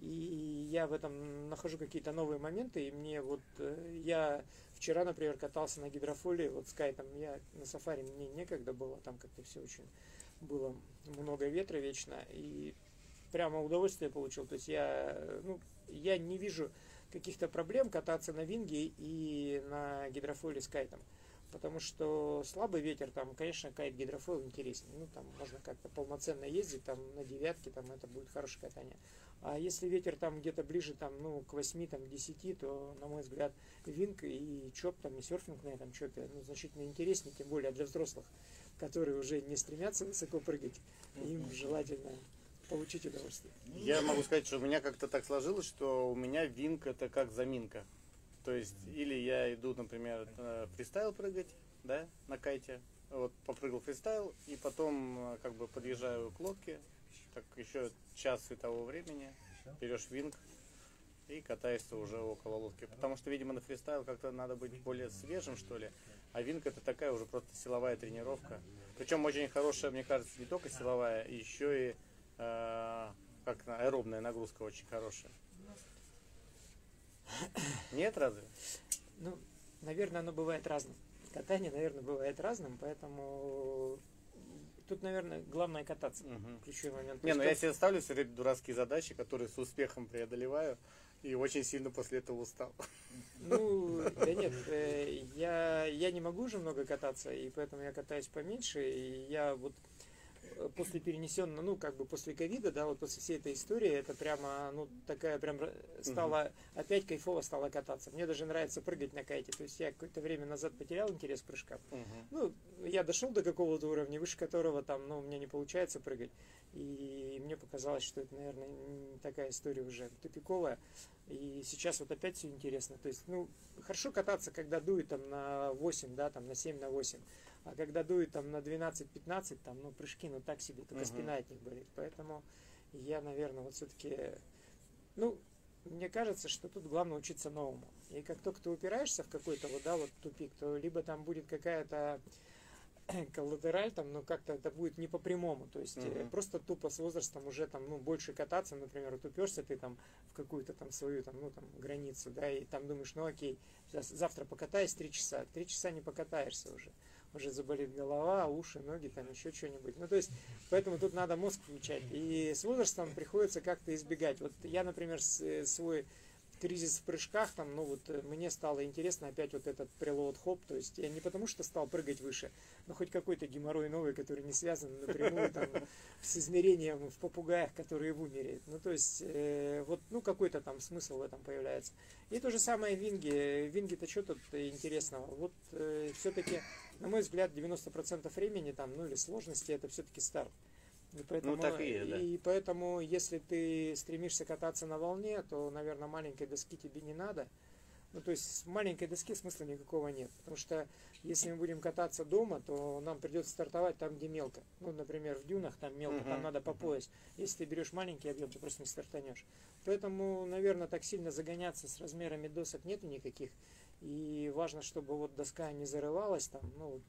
И я в этом нахожу какие-то новые моменты, и мне вот, э, я вчера, например, катался на гидрофолии, вот с кайтом, я на сафари, мне некогда было, там как-то все очень было много ветра вечно, и прямо удовольствие получил, то есть я, ну, я не вижу каких-то проблем кататься на винге и на гидрофоиле с кайтом. Потому что слабый ветер, там, конечно, кайт гидрофоил интереснее. Ну, там можно как-то полноценно ездить, там, на девятке, там, это будет хорошее катание. А если ветер там где-то ближе, там, ну, к 8, там, 10, то, на мой взгляд, винг и чоп, там, и серфинг на этом чопе, ну, значительно интереснее, тем более для взрослых, которые уже не стремятся высоко прыгать, им желательно получить удовольствие. Я могу сказать, что у меня как-то так сложилось, что у меня винг это как заминка. То есть, или я иду, например, э, фристайл прыгать, да, на кайте, вот попрыгал фристайл, и потом э, как бы подъезжаю к лодке, так еще час светового времени, берешь винг и катаешься уже около лодки. Потому что, видимо, на фристайл как-то надо быть более свежим, что ли. А винг это такая уже просто силовая тренировка. Причем очень хорошая, мне кажется, не только силовая, еще и э, как на- аэробная нагрузка очень хорошая. Нет, разве? Ну, наверное, оно бывает разным. Катание, наверное, бывает разным, поэтому тут, наверное, главное кататься. Мгм. Ключевой момент. Не, ну я себе ставлю все время дурацкие задачи, которые с успехом преодолеваю, и очень сильно после этого устал. Ну, да нет, э, я, я не могу уже много кататься, и поэтому я катаюсь поменьше, и я вот после перенесенного, ну, как бы после ковида, да, вот после всей этой истории, это прямо, ну, такая прям стала, опять кайфово стало кататься. Мне даже нравится прыгать на кайте, то есть я какое-то время назад потерял интерес к прыжкам. Ну, я дошел до какого-то уровня, выше которого там, ну, у меня не получается прыгать. И мне показалось, что это, наверное, такая история уже тупиковая. И сейчас вот опять все интересно. То есть, ну, хорошо кататься, когда дует там на 8, да, там на 7, на 8. А когда дует там на 12-15, там, ну, прыжки, ну, так себе, только Мгм. спина от них болит. Поэтому я, наверное, вот все-таки, ну, мне кажется, что тут главное учиться новому. И как только ты упираешься в какой-то вот, да, вот тупик, то либо там будет какая-то коллатераль, там, но как-то это будет не по прямому. То есть Мгм. просто тупо с возрастом уже там, ну, больше кататься, например, вот уперся ты там в какую-то там свою там, ну, там, границу, да, и там думаешь, ну окей, сейчас- завтра покатаюсь три часа. Три часа не покатаешься уже. Уже заболит голова, уши, ноги, там еще что-нибудь. Ну, то есть, поэтому тут надо мозг включать. И с возрастом приходится как-то избегать. Вот я, например, э, свой кризис в прыжках, там, ну вот э, мне стало интересно опять вот этот прилоуд хоп, то есть я не потому что стал прыгать выше, но хоть какой-то геморрой новый, который не связан напрямую там с измерением в попугаях, которые в умере. Ну то есть э, вот ну какой-то там смысл в этом появляется. И то же самое винги. Винги-то что тут интересного? Вот все-таки, на мой взгляд, 90% времени там, ну или сложности это все-таки старт. И поэтому, Ну, так и есть, да. и поэтому, если ты стремишься кататься на волне, то, наверное, маленькой доски тебе не надо. Ну, то есть с маленькой доски смысла никакого нет. Потому что если мы будем кататься дома, то нам придется стартовать там, где мелко. Ну, например, в дюнах там мелко, там Мгм, надо по пояс. Если ты берешь маленький объем, ты просто не стартанешь. Поэтому, наверное, так сильно загоняться с размерами досок нету никаких. И важно, чтобы вот доска не зарывалась там. Ну,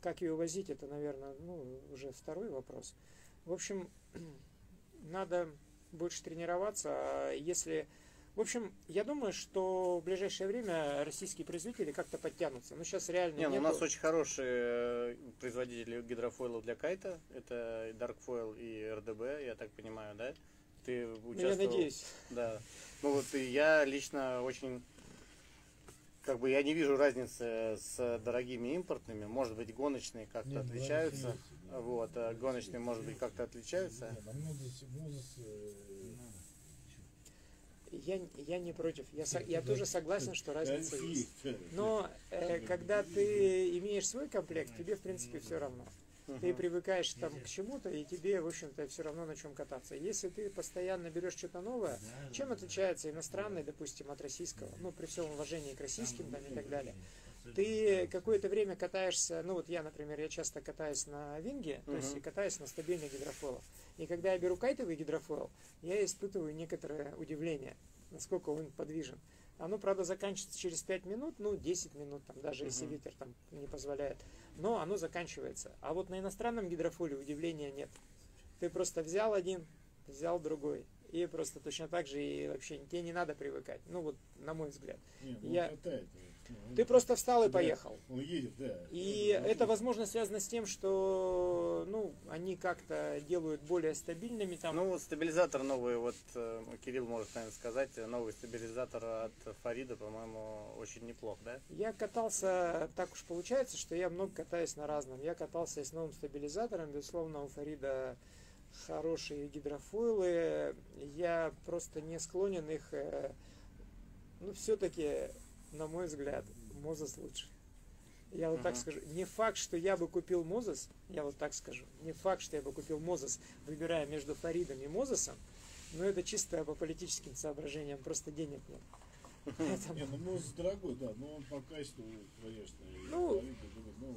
как ее возить, это, наверное, ну, уже второй вопрос. В общем, надо больше тренироваться. А Если в общем, я думаю, что в ближайшее время российские производители как-то подтянутся. Ну, сейчас реально Не, ну у нас очень хорошие э, производители гидрофойлов для кайта. Это Darkfoil и РДБ, я так понимаю, да? Ты Ну, участвовал? я надеюсь. Да. Ну вот и я лично очень как бы я не вижу разницы с дорогими импортными. Может быть, гоночные как-то Нет, отличаются. есть. Вот, а гоночные, может быть, как-то отличаются. Нет, э, Я, я не против. Я, со- я тоже согласен, что разница есть. есть. Но э, когда ты имеешь свой комплект, тебе в принципе все равно. Ты Мгм. привыкаешь там к чему-то, и тебе, в общем-то, все равно на чем кататься. Если ты постоянно берешь что-то новое, чем отличается иностранный, допустим, от российского, ну, при всем уважении к российским там и так далее. ты какое-то время катаешься, ну вот я, например, я часто катаюсь на винге, то есть катаюсь на стабильных гидрофойлах. И когда я беру кайтовый гидрофойл, я испытываю некоторое удивление, насколько он подвижен. Оно, правда, заканчивается через 5 минут, ну, 10 минут, там, даже если Мгм. ветер там не позволяет. Но оно заканчивается. А вот на иностранном гидрофоле удивления нет. Ты просто взял один, взял другой. И просто точно так же и вообще тебе не надо привыкать. Ну вот, на мой взгляд. Не, ну, Я- он- Ты просто встал и поехал. Он едет, да. И это, возможно, связано с тем, что ну, они как-то делают более стабильными там. Ну, вот стабилизатор новый, вот э, Кирилл может, наверное, сказать, новый стабилизатор от Фарида, по-моему, очень неплох, да? Я катался, так уж получается, что я много катаюсь на разном. Я катался и с новым стабилизатором, безусловно, у Фарида хорошие гидрофойлы. Я просто не склонен их, э, ну, все-таки, на мой взгляд, Мозес лучше. Я вот так Мгм. скажу. Не факт, что я бы купил Мозес, я вот так скажу. Не факт, что я бы купил Мозес, выбирая между Фаридом и Мозесом, но это чисто по политическим соображениям, просто денег нет. Поэтому- Не, ну Мозес дорогой, да, но он по качеству, конечно. Ну, ну,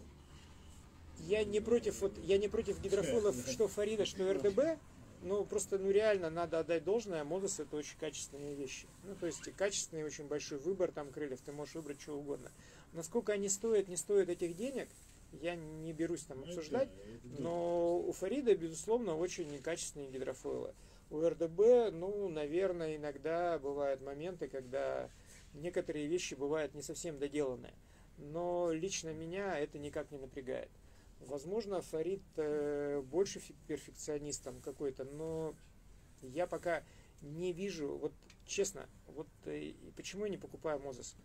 Я не против, вот, я не против гидрофойлов, что Фарида, что РДБ, но просто, ну реально, надо отдать должное, Модус это очень качественные вещи. Ну, то есть качественный, очень большой выбор там крыльев, ты можешь выбрать что угодно. Насколько они стоят, не стоят этих денег, я не берусь там ну, обсуждать, но у Фарида, безусловно, очень качественные гидрофойлы. У РДБ, ну, наверное, иногда бывают моменты, когда некоторые вещи бывают не совсем доделанные. Но лично меня это никак не напрягает. Возможно, Фарид э, больше фи- перфекционист там какой-то, но я пока не вижу, вот честно, вот э, почему я не покупаю Мозес?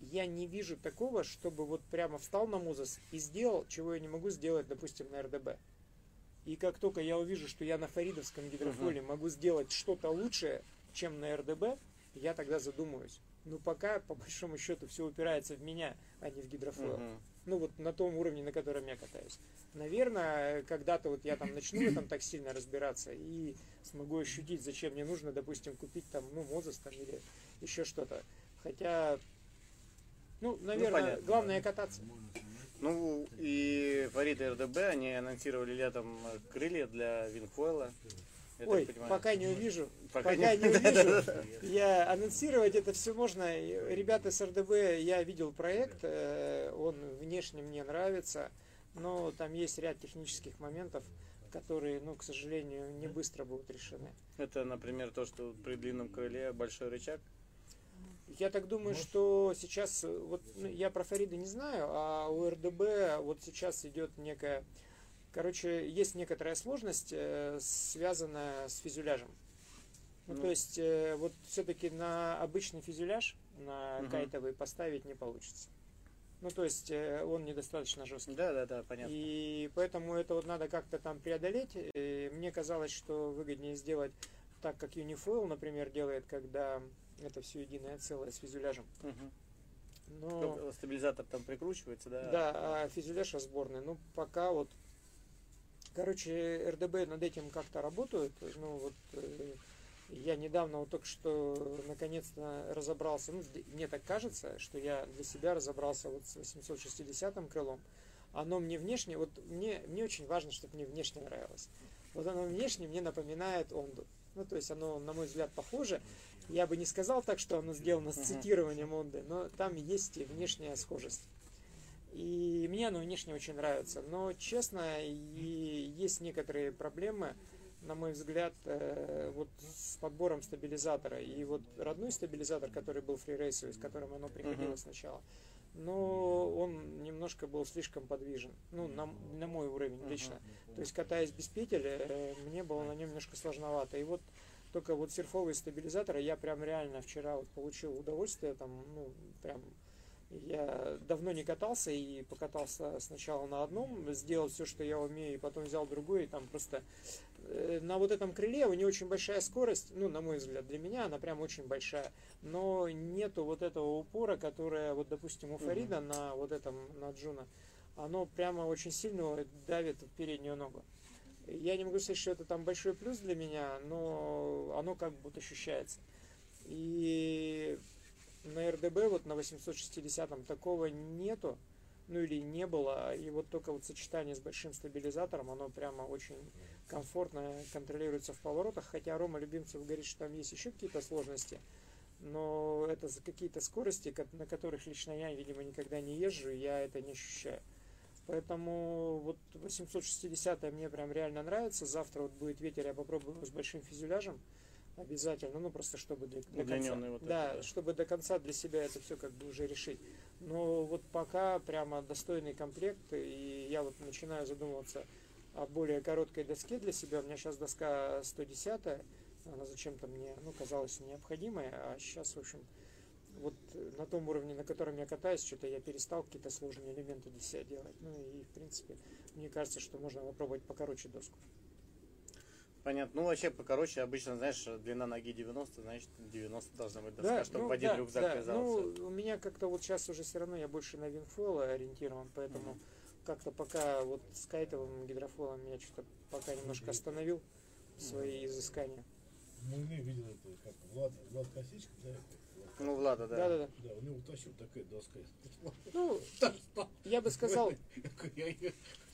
Я не вижу такого, чтобы вот прямо встал на Мозес и сделал, чего я не могу сделать, допустим, на РДБ. И как только я увижу, что я на фаридовском гидрофоле могу сделать что-то лучшее, чем на РДБ, я тогда задумаюсь. Но пока, по большому счету, все упирается в меня, а не в гидрофойл. Мгм. Ну вот на том уровне, на котором я катаюсь. Наверное, когда-то вот я там начну в этом так сильно разбираться и смогу ощутить, зачем мне нужно, допустим, купить там, ну, Мозес там или еще что-то. Хотя, ну, наверное, понятно, главное кататься. Ну, и Фарид и РДБ, они анонсировали летом крылья для Винфойла. Я Ой, понимаю. пока не увижу. Пока Пока, не- не, увижу. Я анонсировать это все можно. Ребята с РДБ, я видел проект, э, он внешне мне нравится, но там есть ряд технических моментов, которые, ну, к сожалению, не быстро будут решены. Это, например, то, что при длинном крыле большой рычаг. Я так думаю, что сейчас, э, вот ну, я про Фарида не знаю, а у РДБ вот сейчас идет некая, короче, есть некоторая сложность, э, связанная с фюзеляжем. Ну, Ну. то есть, э, вот все-таки на обычный фюзеляж, на Мгм. кайтовый поставить не получится. Ну, то есть, э, он недостаточно жесткий. Да, да, да, понятно. И поэтому это вот надо как-то там преодолеть. И мне казалось, что выгоднее сделать так, как Unifoil, например, делает, когда это все единое целое с фюзеляжем. Мгм. Но, Стабилизатор там прикручивается, да? да, а фюзеляж разборный. Ну, пока вот... Короче, РДБ над этим как-то работают. Ну, вот э, я недавно вот только что наконец-то разобрался, ну, мне так кажется, что я для себя разобрался вот с 860 крылом. Оно мне внешне, вот мне, мне очень важно, чтобы мне внешне нравилось. Вот оно внешне мне напоминает Онду. Ну, то есть оно, на мой взгляд, похоже. Я бы не сказал так, что оно сделано с цитированием Онды, но там есть и внешняя схожесть. И мне оно внешне очень нравится. Но, честно, и есть некоторые проблемы, на мой взгляд, э, вот с подбором стабилизатора. И вот родной стабилизатор, который был фрирейсовый, с которым оно приходило Мгм. сначала, но он немножко был слишком подвижен. Ну, на, на мой уровень лично. То есть, катаясь без петель, э, мне было на нем немножко сложновато. И вот только вот серфовые стабилизаторы я прям реально вчера вот получил удовольствие, там, ну, прям я давно не катался и покатался сначала на одном, сделал все, что я умею, и потом взял другой, и там просто э, на вот этом крыле у нее очень большая скорость, ну, на мой взгляд, для меня она прям очень большая, но нету вот этого упора, которое, вот, допустим, у. Фарида на вот этом, на Джуна, оно прямо очень сильно давит в переднюю ногу. Я не могу сказать, что это там большой плюс для меня, но оно как вот ощущается. И на РДБ вот на 860 такого нету, ну или не было, и вот только вот сочетание с большим стабилизатором, оно прямо очень комфортно контролируется в поворотах, хотя Рома Любимцев говорит, что там есть еще какие-то сложности, но это за какие-то скорости, ко- на которых лично я, видимо, никогда не езжу, я это не ощущаю. Поэтому вот 860 мне прям реально нравится. Завтра вот будет ветер, я попробую с большим фюзеляжем. Обязательно, ну просто чтобы до, до конца. Вот да, этот, да. чтобы до конца для себя это все как бы уже решить. Но вот пока прямо достойный комплект, и я вот начинаю задумываться о более короткой доске для себя. У меня сейчас доска 110, она зачем-то мне, ну, казалась необходимой, а сейчас, в общем, вот на том уровне, на котором я катаюсь, что-то я перестал какие-то сложные элементы для себя делать. Ну и, в принципе, мне кажется, что можно попробовать покороче доску. Понятно. Ну, вообще, покороче, обычно, знаешь, длина ноги 90, значит, 90 должна быть доска, чтобы ну, в один да, рюкзак да. вязался. Ну, у меня как-то вот сейчас уже все равно я больше на винфойл ориентирован, поэтому Мгм. как-то пока вот с кайтовым гидрофойлом я что-то пока немножко остановил свои изыскания. Мы не видели это, как Влад, Влад Косичка, да? Влад Ну, Влада, да. Да-да-да. Да, у него утащил такая доска. Ну, я бы сказал,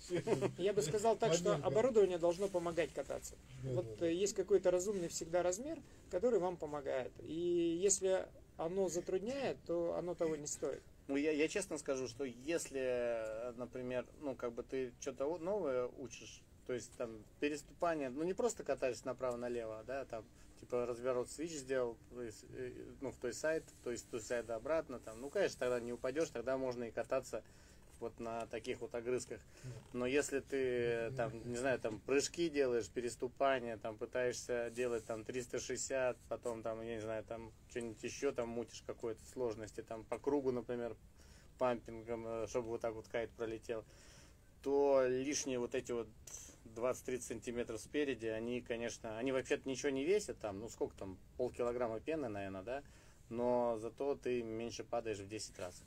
я бы сказал так, что оборудование должно помогать кататься. Вот э, есть какой-то разумный всегда размер, который вам помогает. И если оно затрудняет, то оно того не стоит. Ну, я, я честно скажу, что если, э, например, ну, как бы ты что-то новое учишь, то есть там переступание, ну, не просто катаешься направо-налево, да, там, типа, разворот свич сделал, то есть, э, ну, в той сайт, то есть, в той сайт обратно, там, ну, конечно, тогда не упадешь, тогда можно и кататься вот на таких вот огрызках. Но если ты, там, не знаю, там, прыжки делаешь, переступания, там, пытаешься делать, там, 360, потом, там, я не знаю, там, что-нибудь еще, там, мутишь какой-то сложности, там, по кругу, например, пампингом, э, чтобы вот так вот кайт пролетел, то лишние вот эти вот 20-30 сантиметров спереди, они, конечно, они вообще-то ничего не весят, там, ну, сколько там, полкилограмма пены, наверное, да, но зато ты меньше падаешь в 10 раз.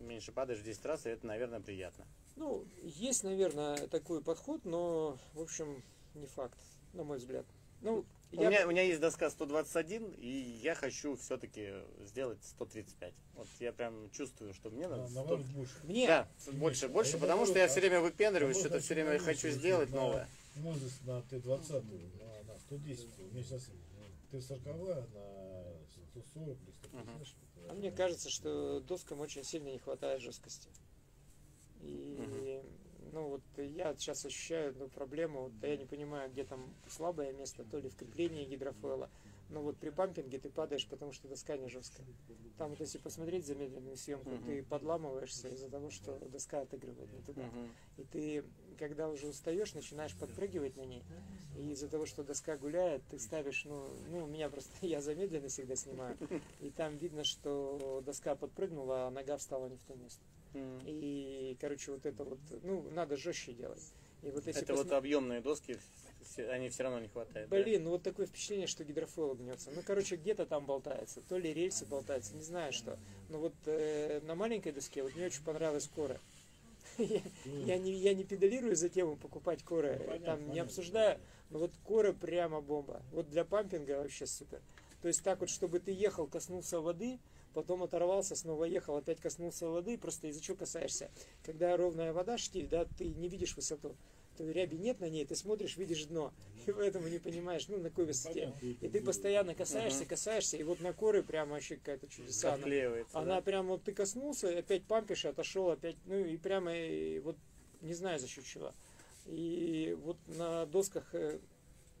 Меньше падаешь в 10 раз, и это, наверное, приятно. Ну, есть, наверное, такой подход, но, в общем, не факт, на мой взгляд. Ну, У, я меня, у меня есть доска 121, и я хочу все-таки сделать 135. Вот я прям чувствую, что мне надо... На- 100 Наоборот, больше. мне, Да, больше, больше, потому что я все время выпендриваюсь, что-то все время хочу сделать новое. Мозес на Т-20, на, на 110. У меня сейчас Т-40 на 140 или 150. что-то. А мне кажется, что доскам очень сильно не хватает жесткости. И, ну, вот я сейчас ощущаю одну проблему, вот я не понимаю, где там слабое место, то ли в креплении гидрофойла, но вот при пампинге ты падаешь, потому что доска не жесткая. Там вот если посмотреть замедленную съемку, Мгм. ты подламываешься из-за того, что доска отыгрывает не туда. Мгм. И ты, когда уже устаешь, начинаешь подпрыгивать на ней. И из-за того, что доска гуляет, ты ставишь, ну, ну, у меня просто, я замедленно всегда снимаю. И там видно, что доска подпрыгнула, а нога встала не в то место. Мгм. И, короче, вот это вот, ну, надо жестче делать. И вот если Это вот посмо- объемные доски, они все равно не хватает. да? Блин, ну вот такое впечатление, что гидрофойл гнется. Ну, короче, где-то там болтается. То ли рельсы болтаются, не знаю что. Но вот э, на маленькой доске вот мне очень понравилась кора. Я, я не, я не педалирую за тему покупать коры, Ну, понятно, там не понятно. обсуждаю, но вот кора прямо бомба. Вот для пампинга вообще супер. То есть так вот, чтобы ты ехал, коснулся воды, потом оторвался, снова ехал, опять коснулся воды, просто из-за чего касаешься. Когда ровная вода, штиль, да, ты не видишь высоту. То ряби нет на ней, ты смотришь, видишь дно. И поэтому не понимаешь, ну, на какой высоте. И ты постоянно касаешься, касаешься, и вот на коры прямо вообще какая-то чудеса. Она, она да? прям вот ты коснулся, опять пампишь, отошел, опять, ну и прямо и вот не знаю за счет чего. И вот на досках, э,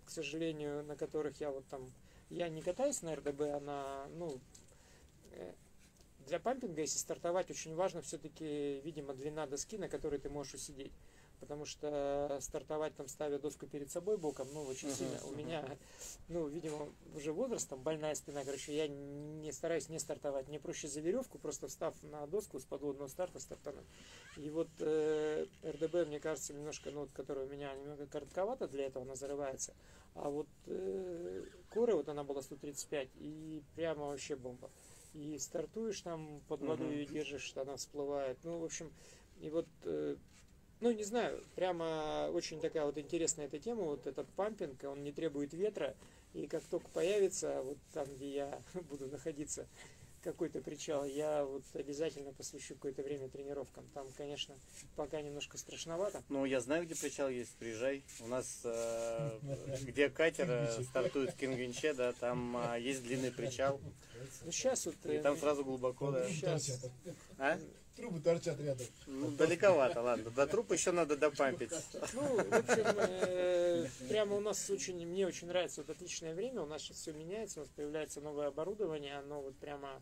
к сожалению, на которых я вот там, я не катаюсь на РДБ, а на, ну, э, для пампинга, если стартовать, очень важно все-таки, видимо, длина доски, на которой ты можешь усидеть. Потому что стартовать там, ставя доску перед собой боком, ну, очень сильно. У меня, ну, видимо, уже возрастом, больная спина, короче, я не стараюсь не стартовать. Мне проще за веревку, просто встав на доску с подводного старта стартануть. И вот э, РДБ, мне кажется, немножко, ну, вот, которая у меня немного коротковата для этого, она зарывается. А вот э, Кора, вот она была 135, и прямо вообще бомба. И стартуешь там, под водой Мгм. ее держишь, она всплывает. Ну, в общем, и вот, э, ну, не знаю, прямо очень такая вот интересная эта тема, вот этот пампинг, он не требует ветра, и как только появится, вот там, где я буду находиться, какой-то причал, я вот обязательно посвящу какое-то время тренировкам. Там, конечно, пока немножко страшновато. Ну, я знаю, где причал есть, приезжай. У нас, э, где катер э, стартует в Кингвинче, да, там э, есть длинный причал. Ну, сейчас вот... И э, там сразу глубоко, да. Сейчас. А? Трубы торчат рядом. Ну, далековато, ладно. До труп еще надо допампить. Ну, в общем, э, прямо у нас очень, мне очень нравится вот отличное время, у нас сейчас все меняется, у нас появляется новое оборудование, оно вот прямо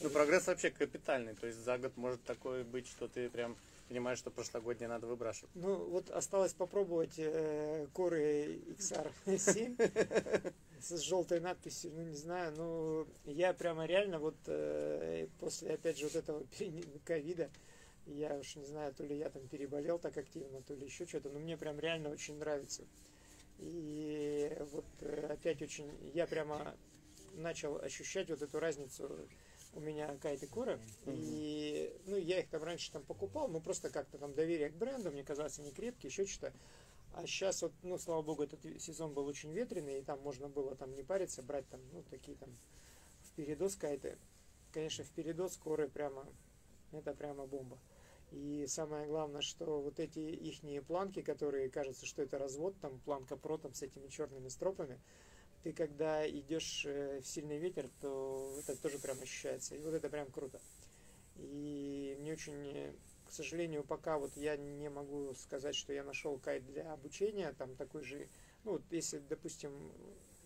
Ну, прогресс вообще капитальный. То есть за год может такое быть, что ты прям понимаешь, что прошлогоднее надо выбрашивать. Ну, вот осталось попробовать э, Core XR7 с желтой надписью, ну, не знаю, ну, я прямо реально вот э, после, опять же, вот этого ковида, я уж не знаю, то ли я там переболел так активно, то ли еще что-то, но мне прям реально очень нравится. И вот э, опять очень, я прямо начал ощущать вот эту разницу у меня кайты Кора. И ну, я их там раньше там покупал, ну просто как-то там доверие к бренду, мне казалось, они крепкие, еще что-то. А сейчас вот, ну, слава богу, этот сезон был очень ветреный, и там можно было там не париться, брать там, ну, такие там впередос кайты. Конечно, впередос коры прямо, это прямо бомба. И самое главное, что вот эти ихние планки, которые кажется, что это развод, там планка про там с этими черными стропами, ты когда идешь э, в сильный ветер, то это тоже прям ощущается. И вот это прям круто. И мне очень, э, к сожалению, пока вот я не могу сказать, что я нашел кайт для обучения, там такой же, ну вот если, допустим,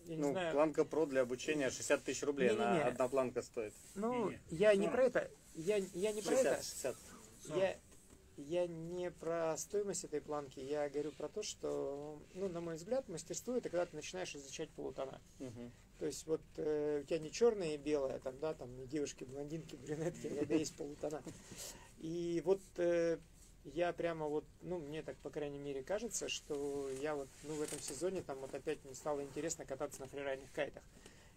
я не Ну, знаю, планка про для обучения 60 тысяч рублей. Она Не-не-не. одна планка стоит. ну, я не 40. про это, я, я не про это, 60, 60. я, я не про стоимость этой планки, я говорю про то, что, ну, на мой взгляд, мастерство это когда ты начинаешь изучать полутона. Мгм. То есть вот э, у тебя не черное и белое, там, да, там девушки, блондинки, брюнетки, у тебя есть полутона. И вот э, я прямо вот, ну, мне так, по крайней мере, кажется, что я вот, ну, в этом сезоне там вот опять мне стало интересно кататься на фрирайдных кайтах.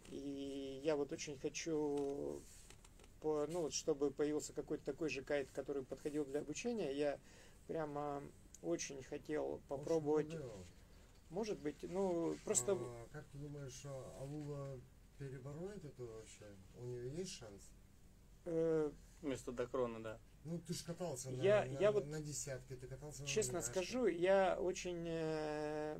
И я вот очень хочу, по, ну, вот, чтобы появился какой-то такой же кайт, который подходил для обучения, я прямо очень хотел попробовать, может быть, ну, просто... А, как ты думаешь, а Алула перебороет это вообще? У нее есть шанс? э, Вместо Докрона, да. Ну, ты же катался на, Я- на, я вот на десятке, ты катался на Честно скажу, я очень, э,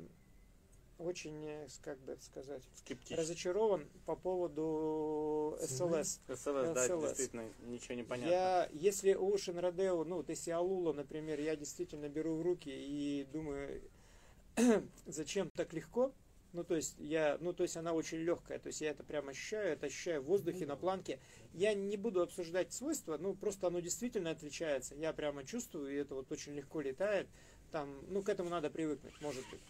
очень, э, как бы сказать, Скептически. разочарован по поводу СЛС. СЛС, да, действительно, ничего не понятно. Я, если Ocean Rodeo, ну, вот если Алула, например, я действительно беру в руки и думаю, зачем так легко? Ну, то есть я, ну, то есть она очень легкая, то есть я это прям ощущаю, это ощущаю в воздухе, на планке. Я не буду обсуждать свойства, ну, просто оно действительно отличается. Я прямо чувствую, и это вот очень легко летает. Там, ну, к этому надо привыкнуть, может быть.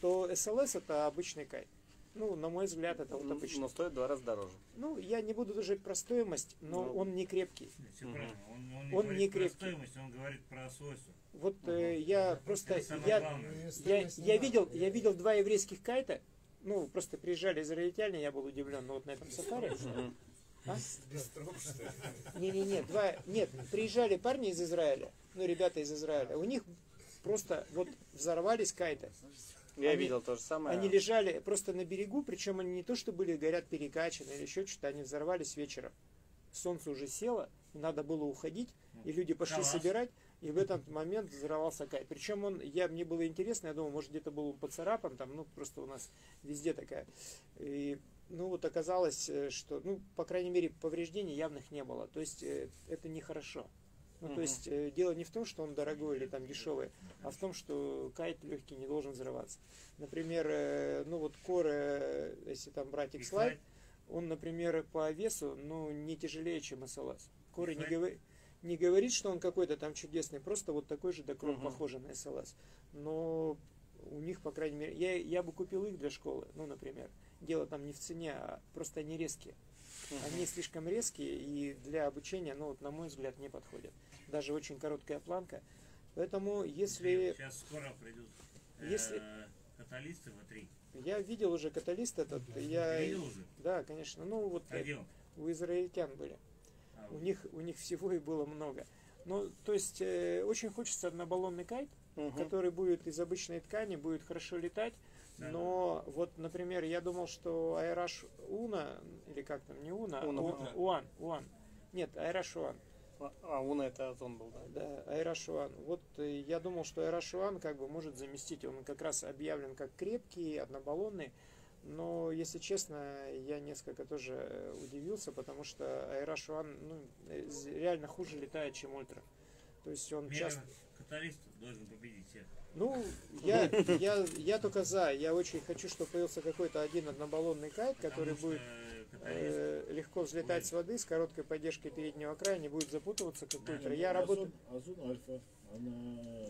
То СЛС это обычный кайт. Ну, на мой взгляд, это вот обычный. Но стоит в два раза дороже. Ну, я не буду даже про стоимость, но Ну, он не крепкий. Все правильно. Он, он не Он говорит не про крепкий. стоимость, он говорит про свойства. Вот э, я просто, Это я, главное. Ну, я, я надо. видел, я видел два еврейских кайта, ну, просто приезжали израильтяне, я был удивлен, но вот на этом сафари. Мгм. А? Без троп, что ли? Не-не-не, два, нет, приезжали парни из Израиля, ну, ребята из Израиля, у них просто вот взорвались кайты. Я Они- видел то же самое. Они лежали просто на берегу, причем они не то, что были, горят, перекачаны или еще что-то, они взорвались вечером. Солнце уже село, надо было уходить, и люди пошли Класс. собирать, и в этот момент взорвался кайт. Причем он, я, мне было интересно, я думал, может где-то был поцарапан, там, ну, просто у нас везде такая. И, ну, вот оказалось, э, что, ну, по крайней мере, повреждений явных не было. То есть, э, это нехорошо. Ну, то есть, э, дело не в том, что он дорогой или там дешевый, а в том, что кайт легкий не должен взрываться. Например, э, ну вот Core, э, если там брать X-Lite, он, например, по весу, ну, не тяжелее, чем SLS. Core не, говори- не говорит, что он какой-то там чудесный, просто вот такой же докрон, Мгм. похожий на SLS. Но у них, по крайней мере, я, я бы купил их для школы, ну, например. Дело там не в цене, а просто они резкие. Они слишком резкие и для обучения, ну, вот, на мой взгляд, не подходят. Даже очень короткая планка. Поэтому, если... Сейчас скоро придут э, Если- каталисты V3. Я видел уже каталист этот, я... Видел уже? Да, конечно. Ну, вот он? у израильтян были. А, У них, у них всего и было много. Ну, то есть, э, очень хочется однобаллонный кайт, Мгм. который будет из обычной ткани, будет хорошо летать. Но вот, например, я думал, что Айраш Уна, или как там, не Уна, Уна, У- да. Уан, Уан. Нет, Айраш Уан. А, а Уна это Озон был, да? Да, Айраш Уан. Вот э, я думал, что Айраш Уан как бы может заместить. Он как раз объявлен как крепкий, однобаллонный. Но, если честно, я несколько тоже э, удивился, потому что Айраш Уан ну, э, реально хуже летает, чем Ультра. То есть он часто... каталист должен победить всех. Ну, я, я, я только за. Я очень хочу, чтобы появился какой-то один однобаллонный кайт, который будет каталист э, легко взлетать с воды, с короткой поддержкой переднего края, не будет запутываться, как ультра. Я Озон- работаю... Озон Альфа, она...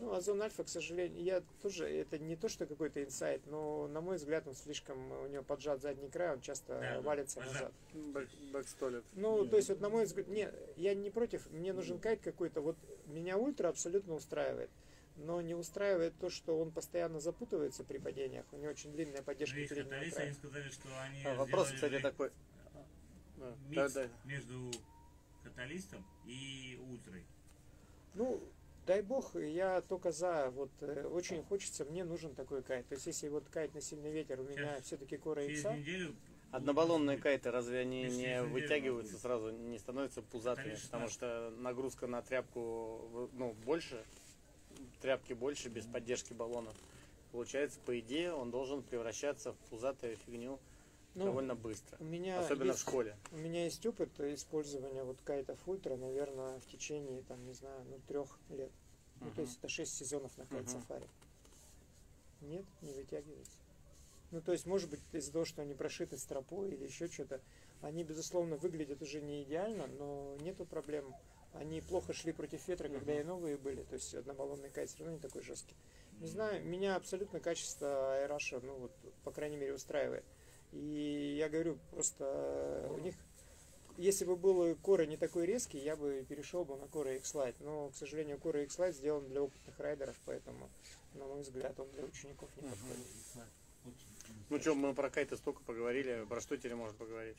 Ну, Озон Альфа, к сожалению, я тоже, это не то, что какой-то инсайт, но, на мой взгляд, он слишком, у него поджат задний край, он часто Да, да, валится поджат. назад. Бэк- Бэкстолит. Ну, Нет. то есть, вот на мой взгляд, не, я не против, мне нужен кайт какой-то, вот меня ультра абсолютно устраивает. Но не устраивает то, что он постоянно запутывается при падениях. У него очень длинная поддержка Есть переднего края. они сказали, что они А, вопрос, кстати, такой. Да, микс да, да. между каталистом и ультрой. Ну, дай бог, я только за. Вот э, очень хочется, мне нужен такой кайт. То есть, если вот кайт на сильный ветер, у меня все-таки кора Через икса. неделю Однобаллонные кайты, разве они Если не вытягиваются сразу, не становятся пузатыми? Конечно. Потому что нагрузка на тряпку ну, больше, тряпки больше без поддержки баллона. Получается, по идее, он должен превращаться в пузатую фигню Ну, довольно быстро. у меня Особенно есть, в школе. У меня есть опыт использования вот кайтов ультра, наверное, в течение, там, не знаю, ну, трех лет. Ну, то есть это 6 сезонов на кайт сафари. Нет, не вытягивается. Ну, то есть, может быть, из-за того, что они прошиты стропой или еще что-то, они, безусловно, выглядят уже не идеально, но нету проблем. Они плохо шли против ветра, когда и новые были, то есть однобаллонный кайт все равно не такой жесткий. Не знаю, меня абсолютно качество Айраша, ну вот, по крайней мере, устраивает. И я говорю, просто у них, если бы был Кора не такой резкий, я бы перешел бы на Кора X-Lite. Но, к сожалению, Кора X-Lite сделан для опытных райдеров, поэтому, на мой взгляд, он для учеников не подходит. Ну что, мы про кайты столько поговорили, про что теперь можно поговорить?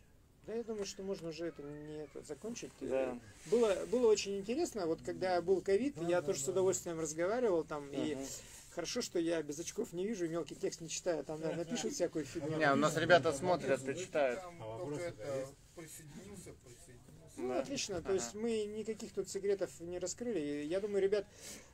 Да, я думаю, что можно уже это не это закончить. Да. Было, было очень интересно, вот когда был ковид, Да, я да, тоже с да. удовольствием разговаривал там, и Мгм. хорошо, что я без очков не вижу, и мелкий текст не читаю, там да, напишут всякую фигню. Не, у нас ребята смотрят и читают. Там А только вопросы это, присоединился, присоединился. Ну, Да. отлично. То есть мы никаких тут секретов не раскрыли. И Я думаю, ребят,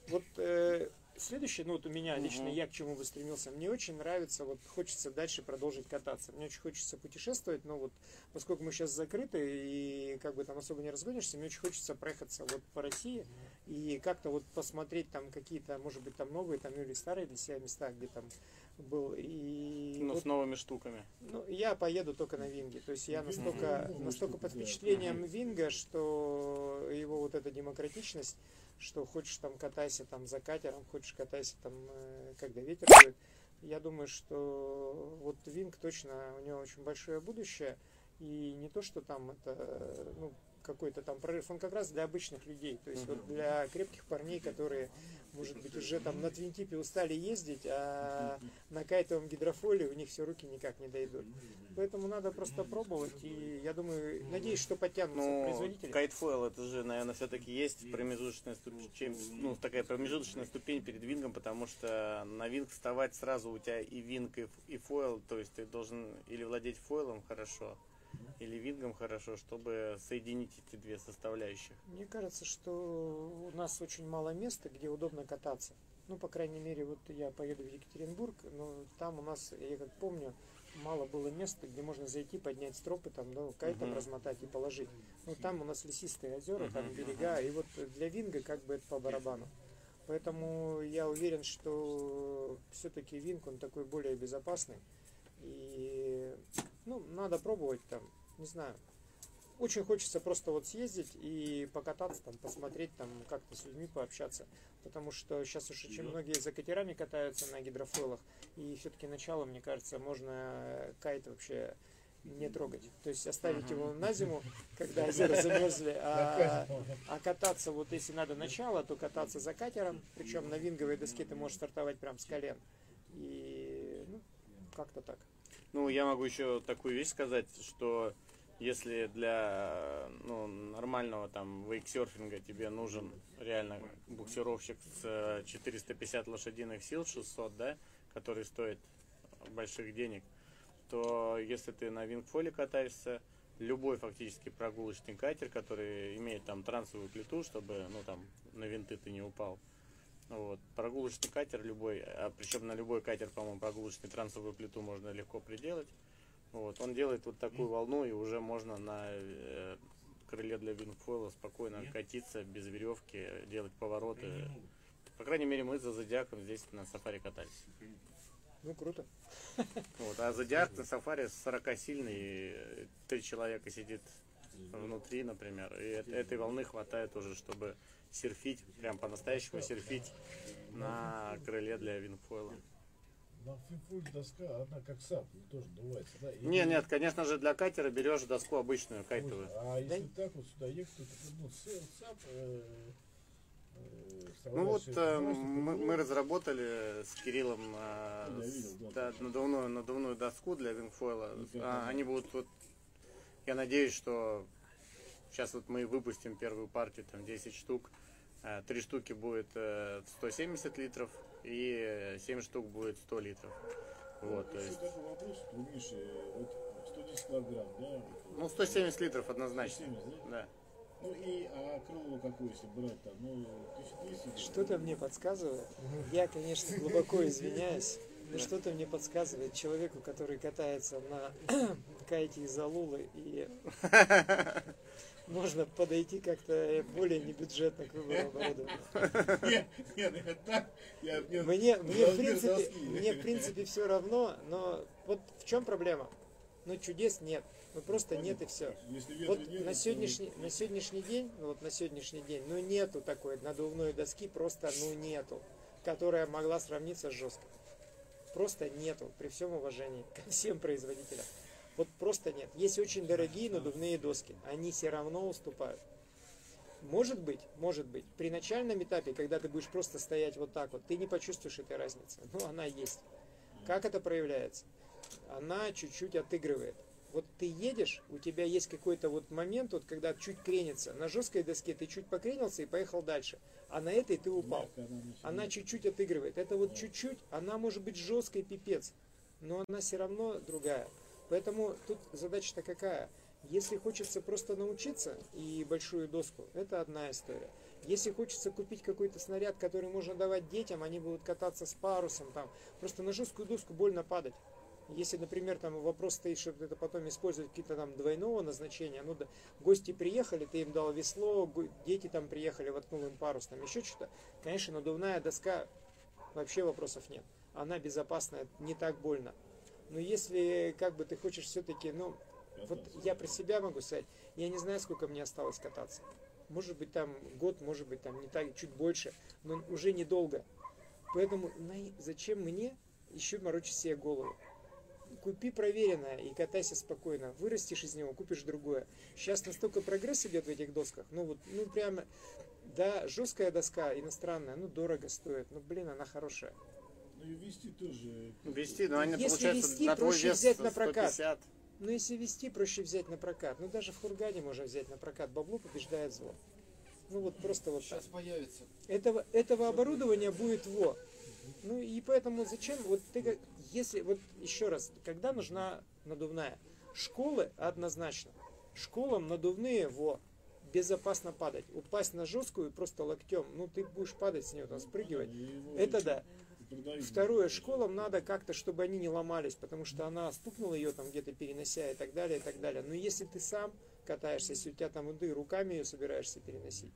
вот э, следующее, ну вот у меня лично, Мгм. я к чему бы стремился, мне очень нравится, вот хочется дальше продолжить кататься. Мне очень хочется путешествовать, но вот поскольку мы сейчас закрыты и как бы там особо не разгонишься, мне очень хочется проехаться вот по России и как-то вот посмотреть там какие-то, может быть, там новые там или старые для себя места, где там был. И Ну, вот с новыми штуками. ну, я поеду только на Винге. То есть я настолько, Мгм. настолько под впечатлением Мгм. Винга, что его вот эта демократичность, что хочешь там катайся там за катером, хочешь катайся там, э, когда ветер дует. Я думаю, что вот Винг точно, у него очень большое будущее. И не то, что там это, ну, какой-то там прорыв, он как раз для обычных людей, то есть вот для крепких парней, которые, может быть, уже там на твинтипе устали ездить, а на кайтовом гидрофоле у них все руки никак не дойдут. Поэтому надо просто пробовать, и я думаю, надеюсь, что подтянутся Ну, производители. кайтфойл это же, наверное, все-таки есть промежуточная ступень, ну, такая промежуточная ступень перед вингом, потому что на винг вставать сразу у тебя и винг, и, и фойл, то есть ты должен или владеть фойлом хорошо, или вингом хорошо, чтобы соединить эти две составляющих. Мне кажется, что у нас очень мало места, где удобно кататься. Ну, по крайней мере, вот я поеду в Екатеринбург, но там у нас, я как помню, мало было места, где можно зайти, поднять стропы, там, ну, кайтом Мгм. размотать и положить. Ну, там у нас лесистые озера, там Мгм, берега, и вот для Винга как бы это по барабану. Поэтому я уверен, что все-таки Винг, он такой более безопасный. И, ну, надо пробовать там, не знаю. Очень хочется просто вот съездить и покататься там, посмотреть там, как-то с людьми пообщаться. Потому что сейчас уж очень многие за катерами катаются на гидрофойлах. И все-таки начало, мне кажется, можно кайт вообще не трогать. То есть оставить его на зиму, когда озера замерзли, а, а кататься, вот если надо начало, то кататься за катером, причем на винговой доске ты можешь стартовать прям с колен. И ну, как-то так. Ну, я могу еще такую вещь сказать, что Если для ну, нормального там вейксерфинга тебе нужен реально буксировщик с э, 450 лошадиных сил, 600, да, который стоит больших денег, то если ты на вингфоле катаешься, любой фактически прогулочный катер, который имеет там трансовую плиту, чтобы ну там на винты ты не упал. Вот. Прогулочный катер любой, а причем на любой катер, по-моему, прогулочный трансовую плиту можно легко приделать. Вот. Он делает вот такую волну, и уже можно на э, крыле для вингфойла спокойно Нет. катиться без веревки, делать повороты. По крайней мере, мы за Зодиаком здесь на сафари катались. Ну, круто. Вот. А Зодиак на сафари 40 сильный, и три человека сидит внутри, например. И этой волны хватает уже, чтобы серфить, прям по-настоящему серфить на крыле для вингфойла. На финфуль доска, она как сап, ну, тоже надувается, да? И- Не, нет, конечно же, для катера берешь доску обычную, кайтовую. А если так вот сюда ехать, то ну, с- сап, э, э, Ну вот э, мы, мы разработали с Кириллом э, с- видел, да. да, надувную, надувную доску для вингфойла. Нифига А, они будут вот, я надеюсь, что сейчас вот мы выпустим первую партию, там 10 штук. Э, Три штуки будет э, 170 литров и 7 штук будет 100 литров. Вот, то есть, такой вопрос, у Миши, вот 110 килограмм, да? ну 170 литров однозначно. 170, да? Да. Ну и, а крыло какое, если брать там, ну, 1200? Что-то мне подсказывает. Я, конечно, глубоко извиняюсь. Но что-то мне подсказывает человеку, который катается на кайте из Алулы, и можно подойти как-то более небюджетно к выбору оборудования. Нет, нет, я так, я, нет, Мне, мне, в принципе, доски. мне в принципе все равно, но вот в чем проблема? Ну чудес нет, ну просто нет и все. Вот на сегодняшний, на сегодняшний день, ну вот на сегодняшний день, ну нету такой надувной доски, просто ну нету, которая могла сравниться с жесткой. Просто нету, при всем уважении ко всем производителям. Вот просто нет. Есть очень дорогие надувные доски, они все равно уступают. Может быть, может быть, при начальном этапе, когда ты будешь просто стоять вот так вот, ты не почувствуешь этой разницы. Но она есть. Как это проявляется? Она чуть-чуть отыгрывает. Вот ты едешь, у тебя есть какой-то вот момент, вот когда чуть кренится. На жесткой доске ты чуть покренился и поехал дальше. А на этой ты упал. Она чуть-чуть отыгрывает. Это вот чуть-чуть, она может быть жесткой пипец, но она все равно другая. Поэтому тут задача-то какая? Если хочется просто научиться и большую доску, это одна история. Если хочется купить какой-то снаряд, который можно давать детям, они будут кататься с парусом там. Просто на жесткую доску больно падать. Если, например, там вопрос стоит, чтобы это потом использовать какие-то там двойного назначения, ну да, гости приехали, ты им дал весло, дети там приехали, воткнул им парус, там еще что-то, конечно, надувная доска, вообще вопросов нет. Она безопасная, не так больно. Но если как бы ты хочешь все-таки, ну, вот я про себя могу сказать, я не знаю, сколько мне осталось кататься. Может быть там год, может быть там не так, чуть больше, но уже недолго. Поэтому на- зачем мне еще морочить себе голову? Купи проверенное и катайся спокойно. Вырастешь из него, купишь другое. Сейчас настолько прогресс идет в этих досках. Ну вот, ну прямо, да, жесткая доска иностранная, ну дорого стоит. Ну блин, она хорошая. Ну и вести тоже. Вести, но они Если получается вести, на твой проще вес взять на прокат. 150. Ну если вести, проще взять на прокат. Ну даже в Хургане можно взять на прокат. Бабло побеждает зло. Ну вот просто вот так. Сейчас появится. Этого, этого оборудования будет во. Ну и поэтому зачем, вот ты, если, вот еще раз, когда нужна надувная? Школы однозначно. Школам надувные во. Безопасно падать. Упасть на жесткую просто локтем, ну ты будешь падать с нее, там, спрыгивать. Это да. Второе, школам надо как-то, чтобы они не ломались, потому что она стукнула ее там где-то перенося и так далее, и так далее. Но если ты сам катаешься, если у тебя там и ты руками ее собираешься переносить,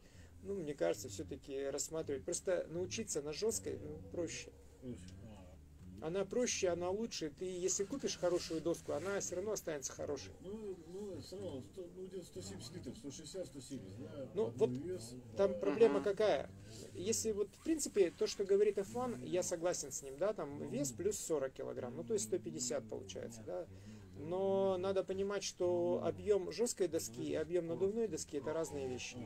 ну, мне кажется, все-таки рассматривать. Просто научиться на жесткой ну, проще. Она проще, она лучше. Ты, если купишь хорошую доску, она все равно останется хорошей. Ну, ну, все равно, сто- ну, где-то 170 литров, 160, 170, да? Ну, вот вес. Там проблема какая? Если вот, в принципе, то, что говорит F1, я согласен с ним, да, там вес плюс 40 килограмм, ну, то есть 150 получается, да. Но надо понимать, что объем жесткой доски и объем надувной доски это разные вещи.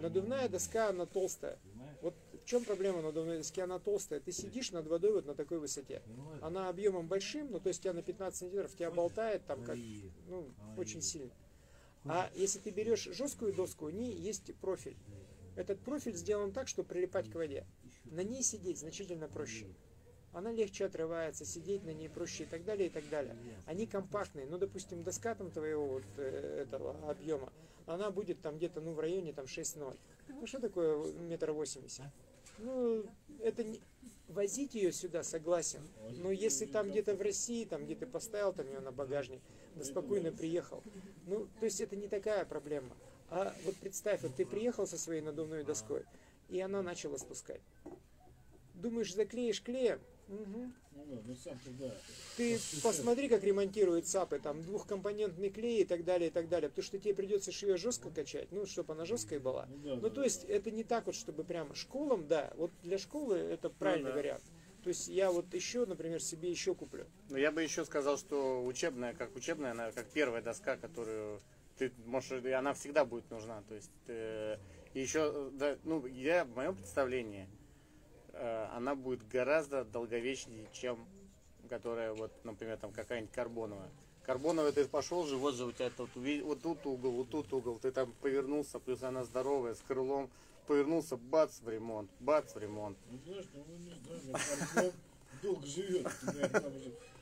Надувная доска, она толстая. Вот в чем проблема надувной доски? Она толстая. Ты сидишь над водой вот на такой высоте. Она объемом большим, ну то есть тебя на 15 сантиметров тебя болтает там как, ну, очень сильно. А если ты берешь жесткую доску, у ней есть профиль. Этот профиль сделан так, чтобы прилипать к воде. На ней сидеть значительно проще. Она легче отрывается, сидеть на ней проще и так далее, и так далее. Они компактные. Ну, допустим, доска там твоего вот э, этого объема, она будет там где-то, ну, в районе там 6-0. Ну, что такое метр восемьдесят? Ну, это не... Возить ее сюда, согласен. Но если там где-то в России, там где ты поставил там ее на багажник, да спокойно приехал. Ну, то есть это не такая проблема. А вот представь, вот ты приехал со своей надувной доской, и она начала спускать. Думаешь, заклеишь клеем? Мгм. Ну да, ну сам туда. Ты посмотри, как ремонтируют САПы, там двухкомпонентный клей и так далее, и так далее. Потому что тебе придется ее жестко качать, ну, чтобы она жесткая была. Ну да, Ну, да, то есть, это не так вот, чтобы прямо школам, да, вот для школы это правильный да. вариант. То есть, я вот еще, например, себе еще куплю. Но я бы еще сказал, что учебная, как учебная, она как первая доска, которую ты можешь, и она всегда будет нужна. То есть э, еще, да, ну, я в моем представлении, она будет гораздо долговечнее, чем которая вот, например, там какая-нибудь карбоновая. Карбоновая ты пошел же, вот же у тебя тут, вот тут угол, вот тут угол, ты там повернулся, плюс она здоровая, с крылом, повернулся, бац, в ремонт, бац, в ремонт. Ну знаешь, ну ну, не знаю, Карпов долго живет, там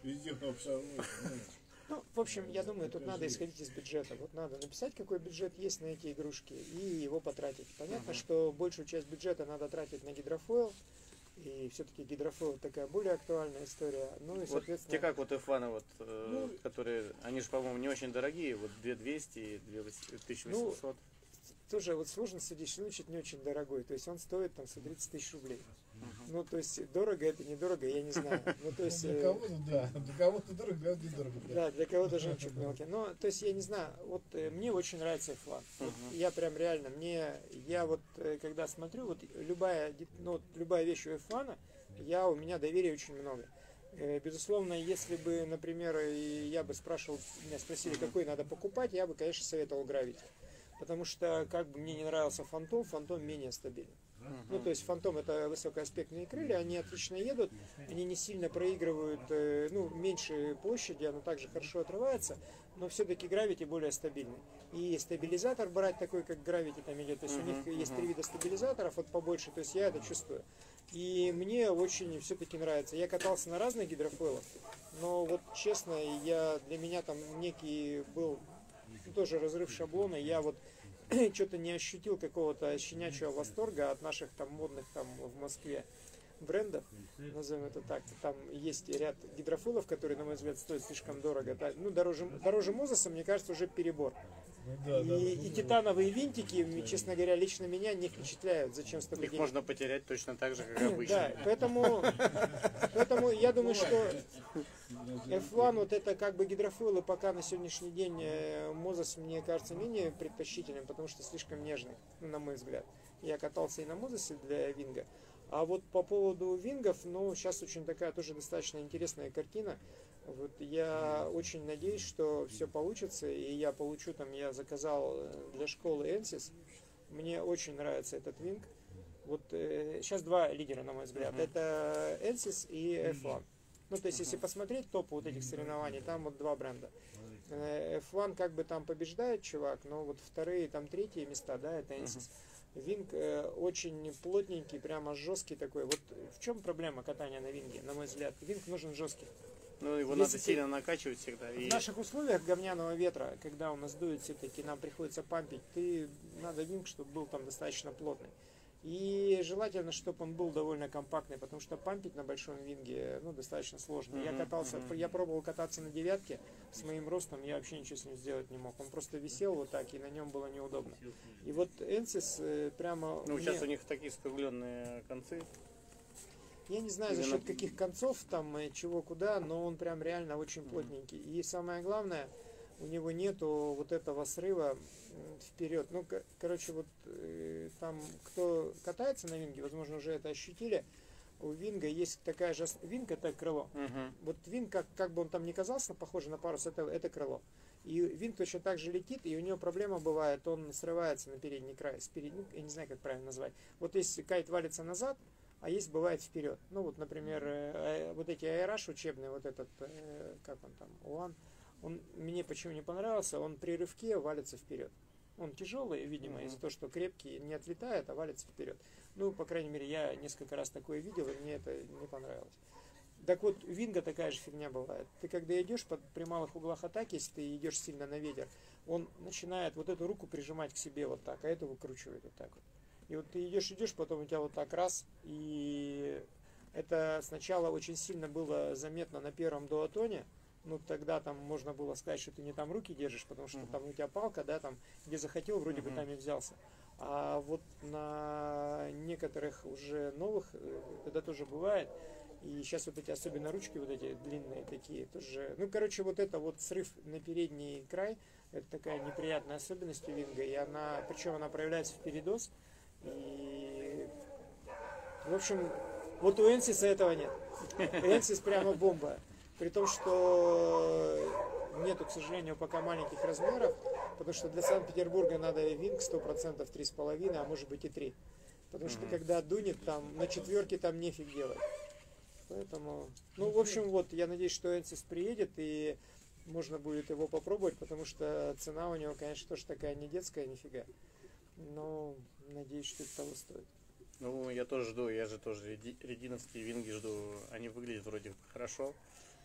везде. Ну, в общем, я думаю, тут надо исходить из бюджета. Вот надо написать, какой бюджет есть на эти игрушки, и его потратить. Понятно, что большую часть бюджета надо тратить на гидрофойл, и все-таки гидрофойл такая более актуальная история. Ну и, Вот соответственно... те как вот F1, вот, э, Ну, которые, они же, по-моему, не очень дорогие, вот 2200 и 2800. тоже вот сложно судить, значит не очень дорогой. То есть он стоит там 130 тысяч рублей. Ну, то есть дорого это недорого, я не знаю. Ну, то есть, Для э, кого-то да, для кого-то дорого, для кого-то недорого. да. для кого-то жемчуг мелкий. Но, то есть, я не знаю, вот э, мне очень нравится F1. Вот я прям реально, мне, я вот, э, когда смотрю, вот любая, ну, любая вещь у F1, я, у меня доверия очень много. Безусловно, если бы, например, я бы спрашивал, меня спросили, какой надо покупать, я бы, конечно, советовал Gravity. Потому что, как бы мне не нравился Фантом, Фантом менее стабилен. Ну, то есть Фантом это высокоаспектные крылья, они отлично едут, они не сильно проигрывают, э, ну, меньше площади, оно также хорошо отрывается, но все-таки Gravity более стабильный. И стабилизатор брать такой, как Gravity там идет, то есть у них есть три вида стабилизаторов, вот побольше, то есть я это чувствую. И мне очень все-таки нравится. Я катался на разных гидрофойлах, но вот честно, я для меня там некий был ну, тоже разрыв шаблона. Я вот что-то не ощутил какого-то щенячьего восторга от наших там модных там в Москве брендов, назовем это так. Там есть ряд гидрофилов, которые, на мой взгляд, стоят слишком дорого. Ну, дороже, дороже Мозеса, мне кажется, уже перебор. Да, и, да, и титановые винтики, честно говоря, лично меня не впечатляют. Зачем столько Их денег? можно потерять точно так же, как обычно. Да, поэтому, поэтому я думаю, что F1 вот это как бы гидрофойлы пока на сегодняшний день э, Мозес мне кажется менее предпочтительным, потому что слишком нежный, на мой взгляд. Я катался и на Мозесе для Винга. А вот по поводу Вингов, ну, сейчас очень такая тоже достаточно интересная картина. Вот я очень надеюсь, что все получится, и я получу там, я заказал э, для школы Энсис. Мне очень нравится этот Винг. Вот э, сейчас два лидера, на мой взгляд. Это Энсис и F1. Ну, то есть, если посмотреть топ вот этих соревнований, там вот два бренда. Э, F1 как бы там побеждает чувак, но вот вторые, там третьи места, да, это Энсис. Винг э, очень плотненький, прямо жесткий такой. Вот в чем проблема катания на винге, на мой взгляд? Винг нужен жесткий. Ну, его Если надо сильно накачивать всегда. И В наших условиях говняного ветра, когда у нас дует все-таки, нам приходится пампить, ты надо винг, чтобы был там достаточно плотный. И желательно, чтобы он был довольно компактный, потому что пампить на большом винге ну, достаточно сложно. Я Мгм, катался, мгм. я пробовал кататься на девятке с моим ростом, я вообще ничего с ним сделать не мог. Он просто висел вот так, и на нем было неудобно. И вот Энсис э, прямо... ну, мне- сейчас у них такие скругленные концы. Я не знаю за счет каких концов, там, э, чего куда, но он прям реально очень плотненький. И самое главное, у него нету вот этого срыва вперед. Ну, ко- короче, вот э, там, кто катается на винге, возможно, уже это ощутили, у винга есть такая же... Винг это крыло. Мгм. Вот винг, как, как бы он там ни казался, похоже на парус, это, это крыло. И винг точно так же летит, и у него проблема бывает, он срывается на передний край, с передним, я не знаю, как правильно назвать. Вот если кайт валится назад, а есть бывает вперед. Ну вот, например, э, э, вот эти аэраж учебные, вот этот, э, как он там, УАН, Он мне почему не понравился, он при рывке валится вперед. Он тяжелый, видимо, Мгм. из-за того, что крепкий, не отлетает, а валится вперед. Ну, по крайней мере, я несколько раз такое видел, и мне это не понравилось. Так вот, Винга такая же фигня бывает. Ты когда идешь под, при малых углах атаки, если ты идешь сильно на ветер, он начинает вот эту руку прижимать к себе вот так, а эту выкручивает вот так вот. И вот ты идешь, идешь, потом у тебя вот так раз, и это сначала очень сильно было заметно на первом дуатоне, ну тогда там можно было сказать, что ты не там руки держишь, потому что Мгм. там у тебя палка, да, там где захотел, вроде бы Мгм. там и взялся. А вот на некоторых уже новых э, это тоже бывает. И сейчас вот эти, особенно ручки вот эти длинные такие, тоже. Ну, короче, вот это вот срыв на передний край, это такая неприятная особенность у винга. И она, причем она проявляется в передоз. И, в общем, вот у Энсиса этого нет. Энсис прямо бомба. При том, что нету, к сожалению, пока маленьких размеров, потому что для Санкт-Петербурга надо винг 100% 3,5, а может быть и 3. Потому что когда дунет, там на четверке там нефиг делать. Поэтому, ну, в общем, вот, я надеюсь, что Энсис приедет и можно будет его попробовать, потому что цена у него, конечно, тоже такая не детская, нифига. Но надеюсь, что это того стоит. Ну, я тоже жду, я же тоже реди- рединовские винги жду. Они выглядят вроде хорошо,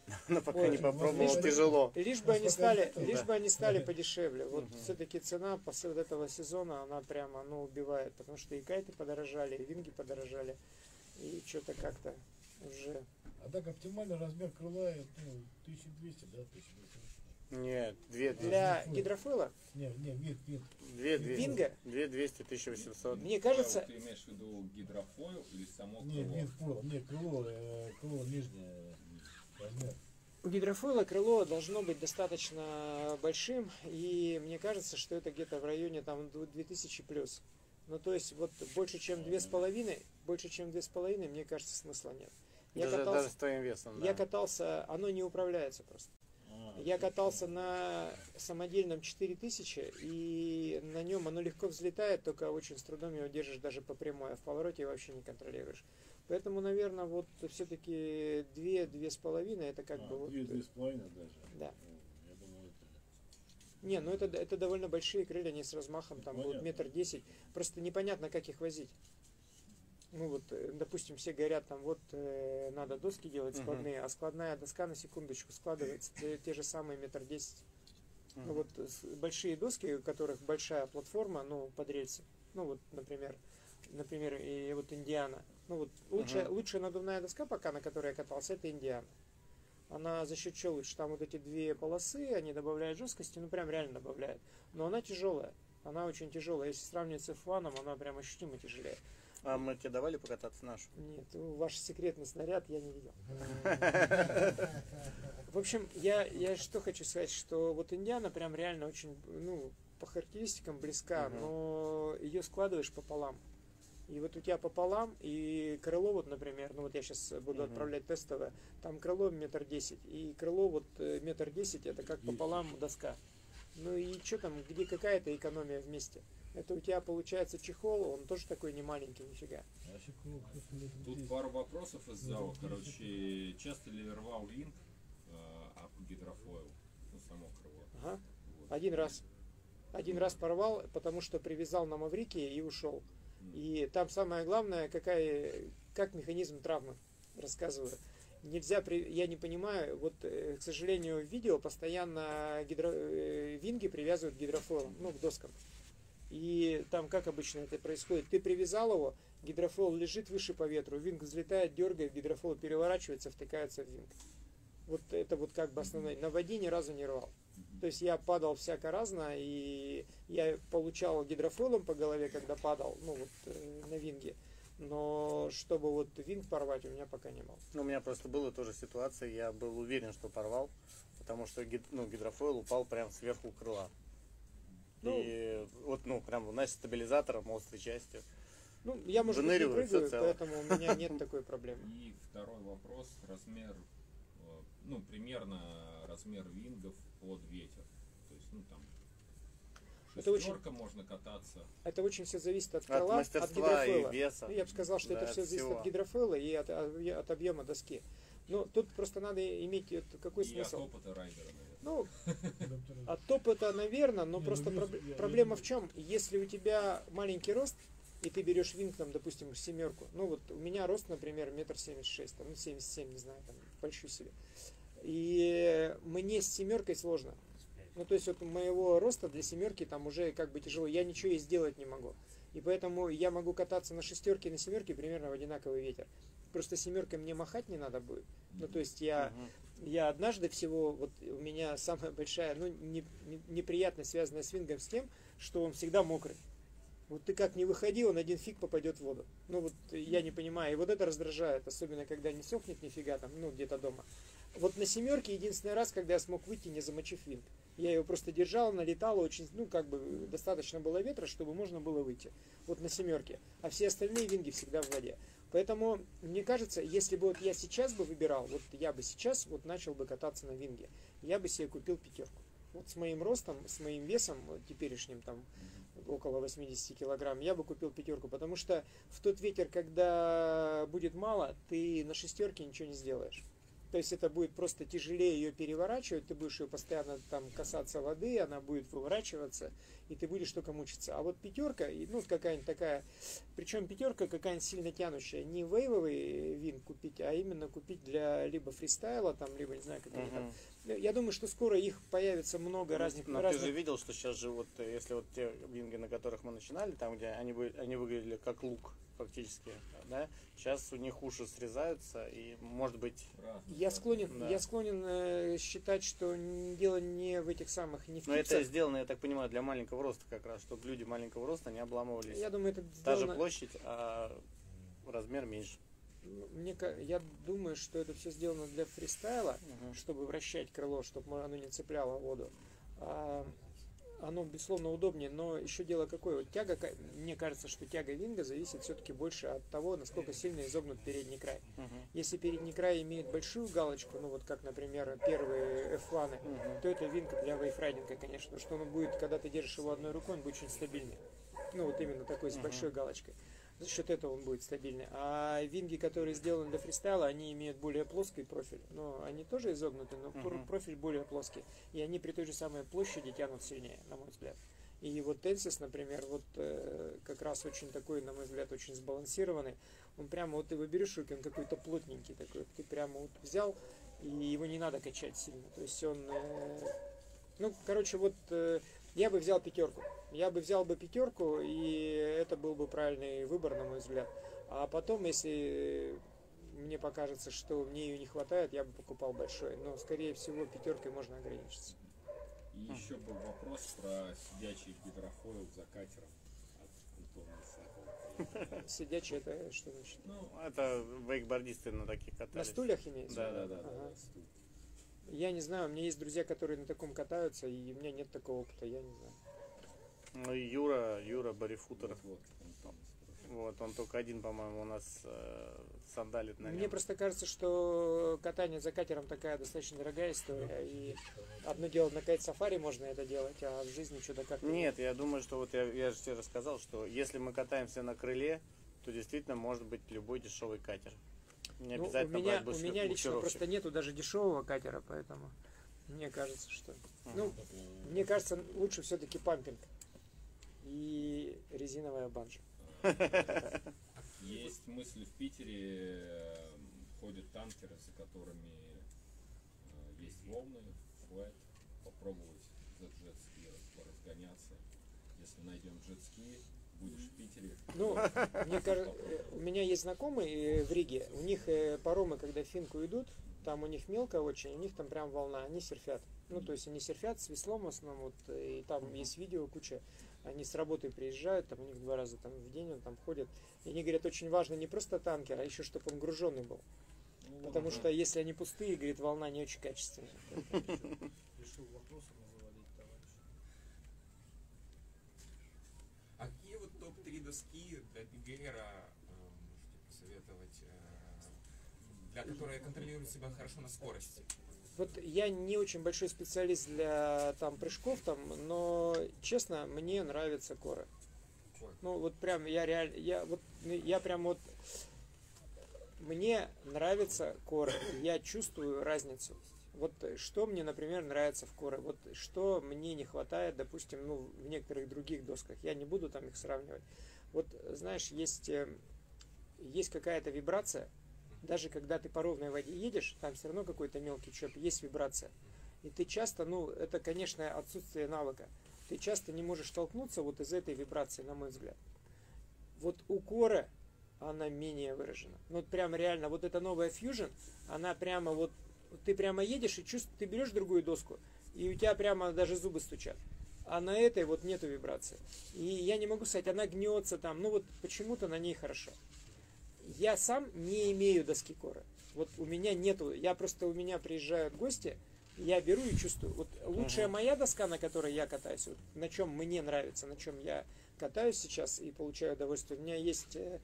но пока Ой, не попробовал, лишь бы- тяжело. Лишь бы они стали, это, лишь бы они стали подешевле. Вот Мгм. все-таки цена после вот этого сезона, она прямо, ну, убивает, потому что и кайты подорожали, и винги подорожали, и что-то как-то уже... А так оптимальный размер крыла ну, 1200, да, 1200. Нет, две, Для Гидрофойл. гидрофойла, Не, не, вид, вид. две, две, Винга? две 200, 1800. мне кажется, Ты имеешь в виду гидрофойл или само крыло? вид пола, не, крыло, э, крыло нижнее размер. у гидрофойла крыло должно быть достаточно большим, и мне кажется, что это где-то в районе там 2000 плюс. Ну, то есть, вот больше, чем две с половиной, больше, чем две с половиной, мне кажется, смысла нет. Я Даже, катался, даже с твоим весом, да. я катался, оно не управляется просто. Я катался на самодельном 4000, и на нем оно легко взлетает, только очень с трудом его держишь даже по прямой, а в повороте вообще не контролируешь. Поэтому, наверное, вот все-таки две, две с половиной, это как а, бы вот... две, две с половиной даже. Да. Я думал, это... Не, ну это, это довольно большие крылья, они с размахом, там будут Понятно. метр десять. Просто непонятно, как их возить. Ну вот, э, допустим, все говорят, там вот э, надо доски делать складные, а складная доска на секундочку складывается те, те же самые метр десять. Мгм. Ну вот э, с- большие доски, у которых большая платформа, ну под рельсы. Ну вот, например, например, и вот Индиана. Ну вот лучшая, Мгм. лучшая надувная доска пока, на которой я катался, это Индиана. Она за счет чего лучше? Там вот эти две полосы, они добавляют жесткости, ну прям реально добавляют. Но она тяжелая. Она очень тяжелая. Если сравнивать с F1, она прям ощутимо тяжелее. А мы тебе давали покататься нашу? Нет, ну, ваш секретный снаряд я не видел. В общем, я, я что хочу сказать, что вот Индиана прям реально очень, ну, по характеристикам близка, Мгм. но ее складываешь пополам. И вот у тебя пополам, и крыло, вот, например, ну вот я сейчас буду Мгм. отправлять тестовое, там крыло метр десять, и крыло вот э, метр десять, это как пополам доска. Ну и что там, где какая-то экономия вместе? Это у тебя получается чехол, он тоже такой не маленький, нифига. А Тут пару вопросов из зала. Короче, часто ли рвал винг э, об гидрофойл? Ну, само крыло. Ага. Вот. Один раз. Один раз порвал, потому что привязал на Маврике и ушел. И там самое главное, какая, как механизм травмы, рассказываю. Нельзя, при- я не понимаю, вот, э, к сожалению, в видео постоянно гидро, э, винги привязывают к гидрофойлам, ну, к доскам. И там, как обычно это происходит, ты привязал его, гидрофол лежит выше по ветру, винг взлетает, дергает, гидрофол переворачивается, втыкается в винг. Вот это вот как бы основное. На воде ни разу не рвал. То есть я падал всяко разно, и я получал гидрофойлом по голове, когда падал, ну вот э, на винге. Но чтобы вот винг порвать, у меня пока не было. Ну, у меня просто была тоже ситуация, я был уверен, что порвал, потому что ну, гидрофойл упал прям сверху крыла. Ну. и вот, ну, прям, знаешь, стабилизатором, острой частью. Ну, я, может быть, не прыгаю, поэтому у меня нет такой проблемы. И второй вопрос. Размер, э, ну, примерно размер вингов под ветер. То есть, ну, там, Это очень- можно кататься. Это очень все зависит от От крыла, от, мастерства и гидрофойла. веса. Ну, я бы сказал, что Да, это все от зависит всего. от гидрофойла и от, от объема доски. Но тут просто надо иметь э, какой и смысл. от опыта райдера, наверное. Ну, а топ это, наверное, но Не, просто ну, проб- я- проблема я- в чем? Если у тебя маленький рост, и ты берешь винг, там, допустим, семерку, ну вот у меня рост, например, метр семьдесят шесть, там, ну, 77, не знаю, там, большой себе. И мне с семеркой сложно. Ну, то есть вот моего роста для семерки там уже как бы тяжело. Я ничего и сделать не могу. И поэтому я могу кататься на шестерке и на семерке примерно в одинаковый ветер. Просто семеркой мне махать не надо будет. Ну, то есть я, Мгм. Я однажды всего, вот у меня самая большая, ну, не- не- неприятность, связанная с вингом, с тем, что он всегда мокрый. Вот ты как не выходи, он один фиг попадет в воду. Ну вот я не понимаю. И вот это раздражает, особенно когда не сохнет нифига там, ну где-то дома. Вот на семерке единственный раз, когда я смог выйти, не замочив винт. Я его просто держал, налетал очень, ну как бы достаточно было ветра, чтобы можно было выйти. Вот на семерке. А все остальные винги всегда в воде. Поэтому, мне кажется, если бы вот я сейчас бы выбирал, вот я бы сейчас вот начал бы кататься на винге, я бы себе купил пятерку. Вот с моим ростом, с моим весом теперешним там около 80 килограмм, я бы купил пятерку, потому что в тот ветер, когда будет мало, ты на шестерке ничего не сделаешь. То есть это будет просто тяжелее ее переворачивать, ты будешь ее постоянно там касаться воды, она будет выворачиваться, и ты будешь только мучиться. А вот пятерка, ну какая-нибудь такая, причем пятерка какая-нибудь сильно тянущая, не вейвовый вин купить, а именно купить для либо фристайла, там, либо не знаю, как они там. Мгм. Я думаю, что скоро их появится много разных, Но разных ты же видел, что сейчас же вот, э, если вот те винги, на которых мы начинали, там, где они, они выглядели как лук фактически, да, сейчас у них уши срезаются, и, может быть, Я склонен, Да. я склонен э, считать, что дело не в этих самых, не в но это сделано, я так понимаю, для маленького роста как раз, чтобы люди маленького роста не обламывались. Я думаю, это Та же сделано- площадь, а размер меньше. Мне, ка- я думаю, что это все сделано для фристайла, Мгм. чтобы вращать крыло, чтобы оно не цепляло воду. А, оно, безусловно, удобнее, но еще дело какое. Вот тяга, мне кажется, что тяга винга зависит все-таки больше от того, насколько сильно изогнут передний край. Мгм. Если передний край имеет большую галочку, ну вот как, например, первые F1, Мгм. то это винка для вейфрайдинга, конечно, что он будет, когда ты держишь его одной рукой, он будет очень стабильный. Ну, вот именно такой, с Мгм. большой галочкой. За счет этого он будет стабильный. А винги, которые сделаны для фристайла, они имеют более плоский профиль. Но они тоже изогнуты, но Мгм. профиль более плоский. И они при той же самой площади тянут сильнее, на мой взгляд. И вот Тенсис, например, вот э, как раз очень такой, на мой взгляд, очень сбалансированный. Он прямо, вот ты его берешь руки, он какой-то плотненький такой. Ты прямо вот взял, и его не надо качать сильно. То есть он, э, ну, короче, вот э, я бы взял пятерку. Я бы взял бы пятерку, и это был бы правильный выбор, на мой взгляд. А потом, если мне покажется, что мне ее не хватает, я бы покупал большой. Но, скорее всего, пятеркой можно ограничиться. И еще был вопрос про сидячий гидрофойл за катером от Антона Исакова. Сидячий это что значит? Ну, Это вейкбордисты на таких катались. На стульях имеется? Да, да, да, да, Ага. да, стул. Я не знаю, у меня есть друзья, которые на таком катаются, и у меня нет такого опыта, я не знаю. Ну, и Юра, Юра Барифутер. Вот, вот, Антон спрашивает. Вот, он только один, по-моему, у нас э, сандалит на Мне нем. просто кажется, что катание за катером такая достаточно дорогая история. И одно дело на кайт сафари можно это делать, а в жизни что-то как-то... Нет, я думаю, что вот я, я же тебе рассказал, что если мы катаемся на крыле, то действительно может быть любой дешевый катер. Не Ну, у обязательно меня, брать у меня лично просто нету даже дешевого катера, поэтому мне кажется, что... Ну, Э, мне кажется, лучше все-таки пампинг и резиновая банжа. Есть мысли в Питере, э, ходят танкеры, за которыми э, есть волны, флэт, попробовать за джетски поразгоняться. Если найдем джетски, будешь в Питере. Ну, мне кажется, у меня есть знакомые э, в Риге, у них э, паромы, когда в финку идут, там у них мелко очень, у них там прям волна, они серфят. Ну, то есть они серфят с веслом в основном, вот, э, и там есть видео куча, они с работы приезжают, там у них два раза там в день он там ходит, и они говорят, очень важно не просто танкер, а еще чтобы он груженный был. Ну, Потому что если они пустые, говорит, волна не очень качественная. Решил вопросом завалить, товарищ. А какие вот топ-3 доски для биггера э, можете посоветовать, э, для которой контролирует себя хорошо на скорости? Вот я не очень большой специалист для там прыжков там, но честно, мне нравятся коры. Ну вот прям я реально, я вот ну, я прям вот мне нравятся коры, я чувствую разницу. Вот что мне, например, нравится в коре, вот что мне не хватает, допустим, ну, в некоторых других досках. Я не буду там их сравнивать. Вот, знаешь, есть, э, есть какая-то вибрация, даже когда ты по ровной воде едешь, там все равно какой-то мелкий чоп, есть вибрация. И ты часто, ну, это, конечно, отсутствие навыка. Ты часто не можешь толкнуться вот из этой вибрации, на мой взгляд. Вот у коры она менее выражена. Ну, вот прям реально, вот эта новая Fusion, она прямо вот, ты прямо едешь и чувствуешь, ты берешь другую доску, и у тебя прямо даже зубы стучат. А на этой вот нету вибрации. И я не могу сказать, она гнется там, ну вот почему-то на ней хорошо. Я сам не имею доски коры. Вот у меня нету, я просто у меня приезжают гости, я беру и чувствую. Вот лучшая моя доска, на которой я катаюсь, вот, на чем мне нравится, на чем я катаюсь сейчас и получаю удовольствие. У меня есть, э,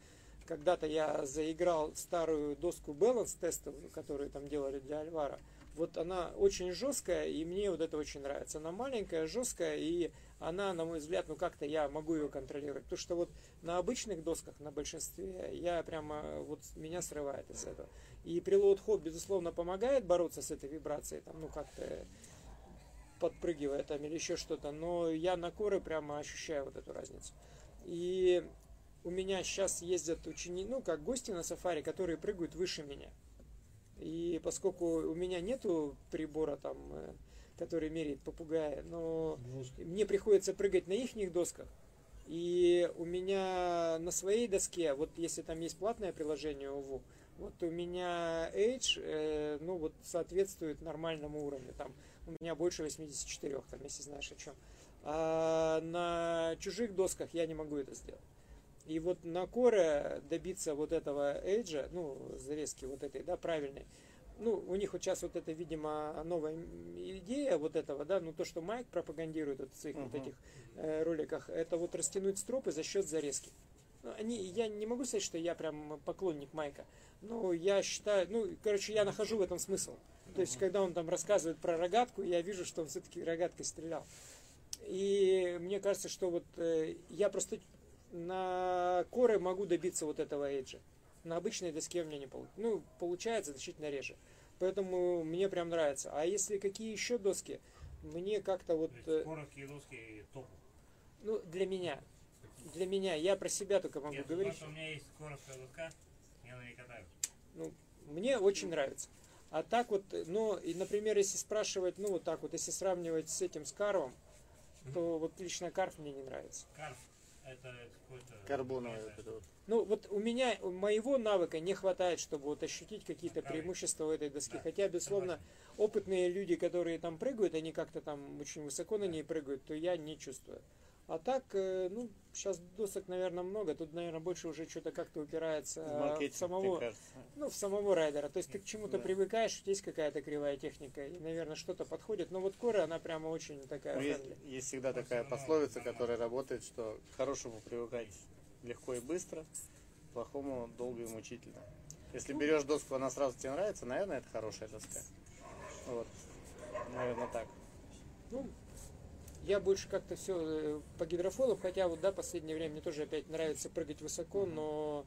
когда-то я заиграл старую доску баланс тестовую, которую там делали для Альвара. Вот она очень жесткая, и мне вот это очень нравится. Она маленькая, жесткая, и она, на мой взгляд, ну как-то я могу ее контролировать. Потому что вот на обычных досках, на большинстве, я прямо, вот меня срывает из этого. И прилот хоп, безусловно, помогает бороться с этой вибрацией, там, ну как-то подпрыгивая там или еще что-то, но я на коры прямо ощущаю вот эту разницу. И у меня сейчас ездят ученики, ну как гости на сафари, которые прыгают выше меня. И поскольку у меня нету прибора там, э, который меряет попугая, но мне приходится прыгать на их досках. И у меня на своей доске, вот если там есть платное приложение УВУ, вот у меня Age, э, ну вот соответствует нормальному уровню. Там у меня больше 84, там, если знаешь о чем. А на чужих досках я не могу это сделать. И вот на коре добиться вот этого эйджа, ну, зарезки вот этой, да, правильной, ну, у них вот сейчас вот это, видимо, новая идея вот этого, да, ну, то, что Майк пропагандирует вот в своих uh-huh. вот этих э, роликах, это вот растянуть стропы за счет зарезки. Ну, они, я не могу сказать, что я прям поклонник Майка, но я считаю, ну, короче, я нахожу в этом смысл. То есть, когда он там рассказывает про рогатку, я вижу, что он все-таки рогаткой стрелял. И мне кажется, что вот э, я просто на коре могу добиться вот этого эйджа. На обычной доске у меня не получится. Ну, получается значительно реже. Поэтому мне прям нравится. А если какие еще доски, мне как-то вот... Э, короткие доски топ. Ну, для меня. Для меня. Я про себя только могу Нет, говорить. у меня есть короткая доска, я на ней катаюсь. Ну, мне очень нравится. А так вот, ну, и, например, если спрашивать, ну, вот так вот, если сравнивать с этим, с Карвом, то вот лично Карв мне не нравится. Карф это. Ну, вот у меня, у моего навыка не хватает, чтобы вот ощутить какие-то преимущества у этой доски. Да, Хотя, безусловно, опытные люди, которые там прыгают, они как-то там очень высоко на ней прыгают, то я не чувствую. А так, э, ну, сейчас досок, наверное, много. Тут, наверное, больше уже что-то как-то упирается В маркетинг, в самого, ну, в самого райдера. То есть ты к чему-то Да. привыкаешь, есть какая-то кривая техника, и, наверное, что-то подходит. Но вот кора, она прямо очень такая Ну, есть, есть всегда такая пословица, которая работает, что к хорошему привыкать легко и быстро, к плохому долго и мучительно. Если берешь доску, она сразу тебе нравится, наверное, это хорошая доска. Вот. Наверное, так. Ну, я больше как-то все по гидрофойлам, хотя вот, да, последнее время мне тоже опять нравится прыгать высоко, но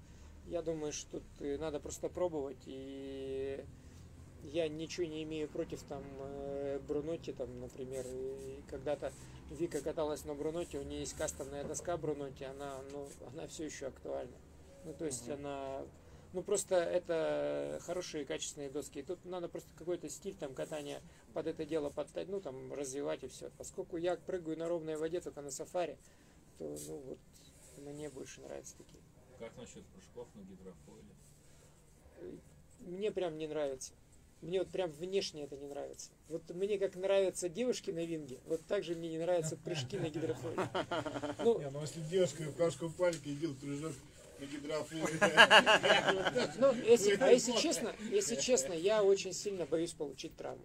я думаю, что тут э, надо просто пробовать, и я ничего не имею против там э, Брунотти, там, например, и когда-то Вика каталась на Брунотти, у нее есть кастомная доска Брунотти, она, ну, она все еще актуальна. Ну, то есть она ну просто это хорошие качественные доски. Тут надо просто какой-то стиль там катания под это дело подтать, ну там развивать и все. Поскольку я прыгаю на ровной воде только на сафари, то ну вот мне больше нравятся такие. Как насчет прыжков на гидрофойле? Мне прям не нравится. Мне вот прям внешне это не нравится. Вот мне как нравятся девушки на винге, вот так же мне не нравятся прыжки на гидрофойле. Ну, Не, ну если девушка в кашку пальке делает прыжок на гидрофоне. Ну, если, а если честно, если честно, я очень сильно боюсь получить травму.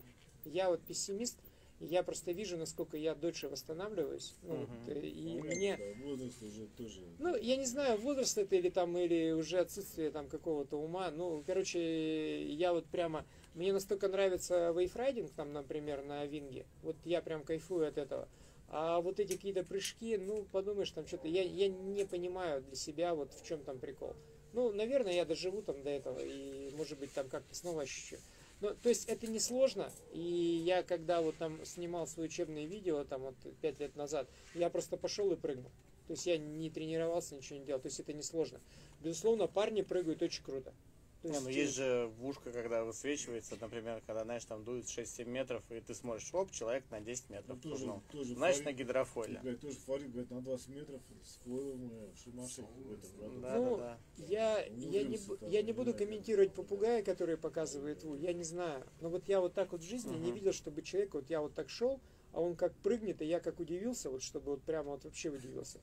Я вот пессимист, я просто вижу, насколько я дольше восстанавливаюсь. Ну, Мгм. вот, э, и Ну, мне, да, Возраст уже тоже. ну, я не знаю, возраст это или там, или уже отсутствие там какого-то ума. Ну, короче, я вот прямо, мне настолько нравится вейфрайдинг, там, например, на винге. Вот я прям кайфую от этого. А вот эти какие-то прыжки, ну, подумаешь, там что-то, я, я не понимаю для себя, вот в чем там прикол. Ну, наверное, я доживу там до этого, и, может быть, там как-то снова ощущу. Ну, то есть это не сложно, и я когда вот там снимал свои учебные видео, там вот пять лет назад, я просто пошел и прыгнул. То есть я не тренировался, ничего не делал, то есть это не сложно. Безусловно, парни прыгают очень круто. То Не, ну есть же вушка, когда высвечивается, например, когда, знаешь, там дует 6-7 метров, и ты смотришь, оп, человек на 10 метров Ну, тоже, прыгнул. тоже Значит, на форель. гидрофойле. Говорят, тоже форель, говорят, на 20 метров с фойлом году. Да, Ну, да, Я, Он я, не, там, я не буду да. комментировать попугая, который показывает Ву, я не знаю. Но вот я вот так вот в жизни не Мгм. видел, чтобы человек, вот я вот так шел, а он как прыгнет, и я как удивился, вот чтобы вот прямо вот вообще удивился.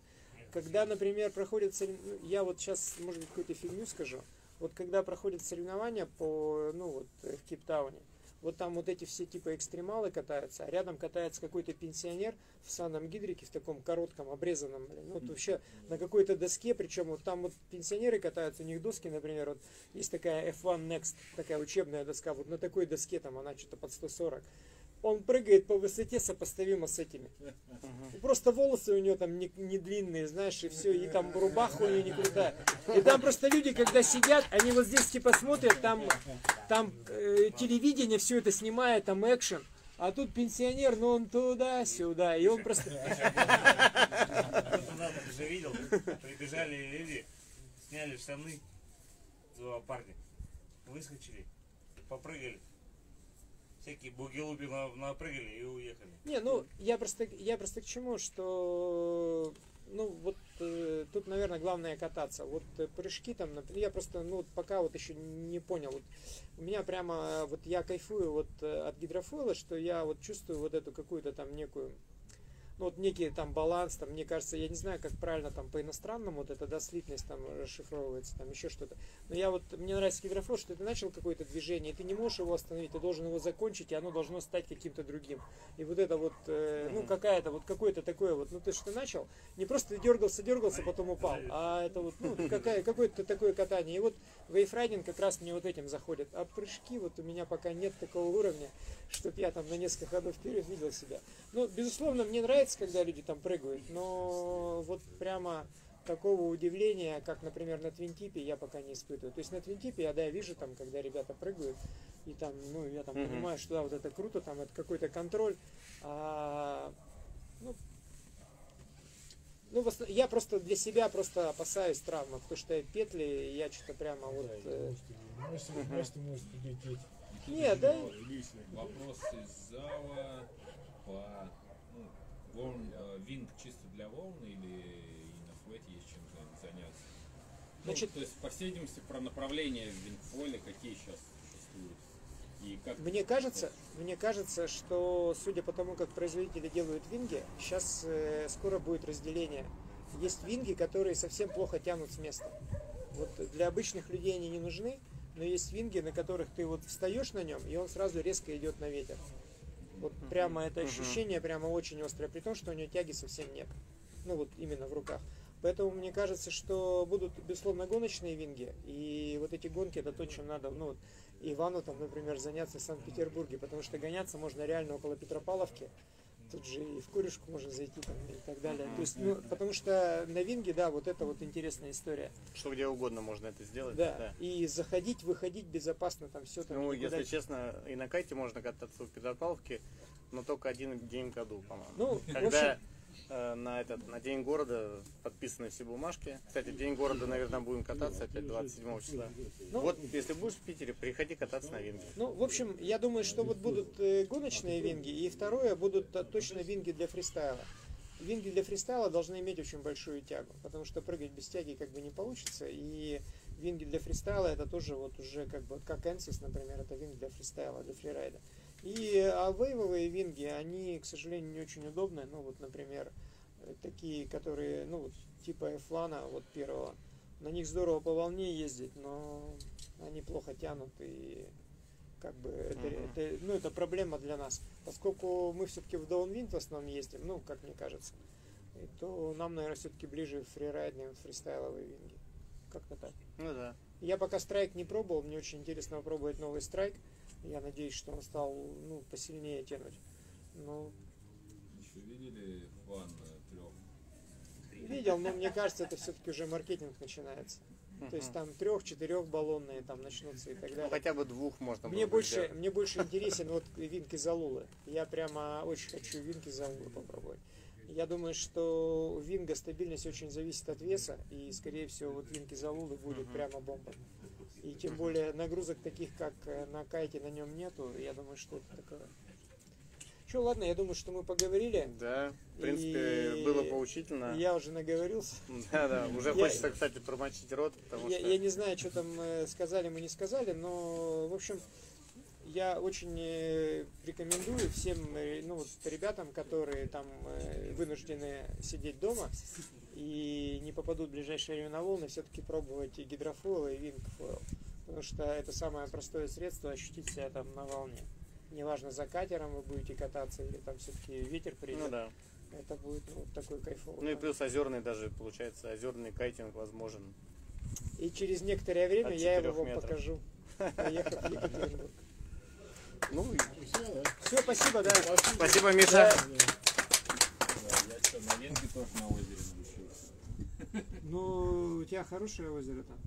Когда, например, проходят сорев- я вот сейчас, может быть, какую-то фигню скажу, вот когда проходят соревнования по, ну вот, э, в Кейптауне, вот там вот эти все типа экстремалы катаются, а рядом катается какой-то пенсионер в санном гидрике, в таком коротком, обрезанном, блин, ну, вот вообще на какой-то доске, причем вот там вот пенсионеры катаются, у них доски, например, вот есть такая F1 Next, такая учебная доска, вот на такой доске там она что-то под 140. Он прыгает по высоте сопоставимо с этими. И Просто волосы у него там не, не длинные, знаешь, и все, и там рубаха у него не крутая. И там просто люди, когда сидят, они вот здесь типа смотрят, там, там э, телевидение все это снимает, там экшен. А тут пенсионер, ну он туда-сюда, и он просто... Же видел, прибежали люди, сняли штаны, два парня, выскочили, попрыгали. Всякие бугелупи на- напрыгали и уехали. Не, ну я просто я просто к чему, что ну вот э, тут, наверное, главное кататься. Вот э, прыжки там, например, я просто ну вот пока вот еще не понял. Вот, у меня прямо вот я кайфую вот э, от гидрофойла, что я вот чувствую вот эту какую-то там некую ну, вот некий там баланс, там, мне кажется, я не знаю, как правильно там по иностранному вот это, да, слитность там расшифровывается, там еще что-то. Но я вот, мне нравится гидрофлот, что ты начал какое-то движение, и ты не можешь его остановить, ты должен его закончить, и оно должно стать каким-то другим. И вот это вот, э, ну, какая-то, вот какое-то такое вот, ну, ты что начал, не просто ты дергался, дергался, потом упал, а это вот, ну, какая, какое-то такое катание. И вот вейфрайдинг как раз мне вот этим заходит. А прыжки вот у меня пока нет такого уровня, чтобы я там на несколько ходов вперед видел себя. Ну, безусловно, мне нравится, когда люди там прыгают, но вот прямо такого удивления, как, например, на твинтипе, я пока не испытываю. То есть на твинтипе я, да, вижу там, когда ребята прыгают, и там, ну, я там Мгм. понимаю, что да, вот это круто, там это какой-то контроль. А, ну, ну, я просто для себя просто опасаюсь травмы, потому что петли, я что-то прямо вот... Да, э, прилететь. Нет, да, Лишнее. Вопрос из зала по волн, э, винг чисто для волн или и на флете есть чем за- заняться? Ну, Значит- то есть по всей видимости про направления в вингфоле какие сейчас существуют? И как Мне кажется, мне кажется, что судя по тому, как производители делают винги, сейчас скоро будет разделение. Есть винги, которые совсем плохо тянут с места. Вот для обычных людей они не нужны, но есть винги, на которых ты вот встаешь на нем, и он сразу резко идет на ветер. Вот прямо это ощущение прямо очень острое, при том, что у него тяги совсем нет. Ну вот именно в руках. Поэтому мне кажется, что будут, безусловно, гоночные винги. И вот эти гонки это то, чем надо, ну, вот Ивану там, например, заняться в Санкт-Петербурге, потому что гоняться можно реально около Петропавловки. Тут же и в Курюшку можно зайти там и так далее. То есть, ну, потому что на винге, да, вот это вот интересная история. Что где угодно можно это сделать. Да. И заходить, выходить безопасно, там все там. Ну, никуда- если честно, и на кайте можно кататься в Петропавловке, но только один день в году, по-моему. Ну, в Когда общем, э, на этот на День города подписаны все бумажки. Кстати, День города, наверное, будем кататься опять 27 числа. Ну, вот, если будешь в Питере, приходи кататься на винге. Ну, в общем, я думаю, что вот будут э, гоночные винги, и второе будут э, точно винги для фристайла. Винги для фристайла должны иметь очень большую тягу, потому что прыгать без тяги как бы не получится, и винги для фристайла это тоже вот уже как бы, как Энсис, например, это винг для фристайла, для фрирайда. И а вейвовые винги, они, к сожалению, не очень удобны, ну вот, например, э, такие, которые, ну вот, типа F1, вот первого, на них здорово по волне ездить, но они плохо тянут и как бы это, Мгм. это, ну, это проблема для нас. Поскольку мы все-таки в даунвинд в основном ездим, ну, как мне кажется, то нам, наверное, все-таки ближе фрирайдные, фристайловые винги. Как-то так. Ну да. Я пока страйк не пробовал, мне очень интересно попробовать новый страйк. Я надеюсь, что он стал ну, посильнее тянуть. Ну, еще видели фан трех? видел, но мне кажется, это все-таки уже маркетинг начинается. То есть там трех-четырех баллонные там начнутся и так Ну, далее. хотя бы двух можно Мне было бы больше, сделать. мне больше интересен вот винки Залулы. Я прямо очень хочу винки Залулы попробовать. Я думаю, что у винга стабильность очень зависит от веса, и, скорее всего, вот винки Залулы будет прямо бомба. И тем более нагрузок таких, как э, на кайте, на нем нету. Я думаю, что это такое. Че, ладно, я думаю, что мы поговорили. Да, в принципе, И было поучительно. Я уже наговорился. Да, да, уже Я- хочется, кстати, промочить рот, потому Я, что... я не знаю, что там э, сказали, мы не сказали, но, в общем, я очень э, рекомендую всем ну, вот, ребятам, которые там вынуждены сидеть дома и не попадут в ближайшее время на волны, все-таки пробовать и гидрофойл, и винкофойл. Потому что это самое простое средство ощутить себя там на волне. Неважно, за катером вы будете кататься или там все-таки ветер придет. Ну да. Это будет ну, вот такой кайфовый. Ну и плюс озерный даже, получается, озерный кайтинг возможен. И через некоторое время я его вам метров. покажу, поехав в Екатеринбург. Ну, и Все, да? Все, спасибо, да. спасибо, Миша. Да. Да, я что, на венке тоже на озере. Ну, у тебя хорошее озеро там.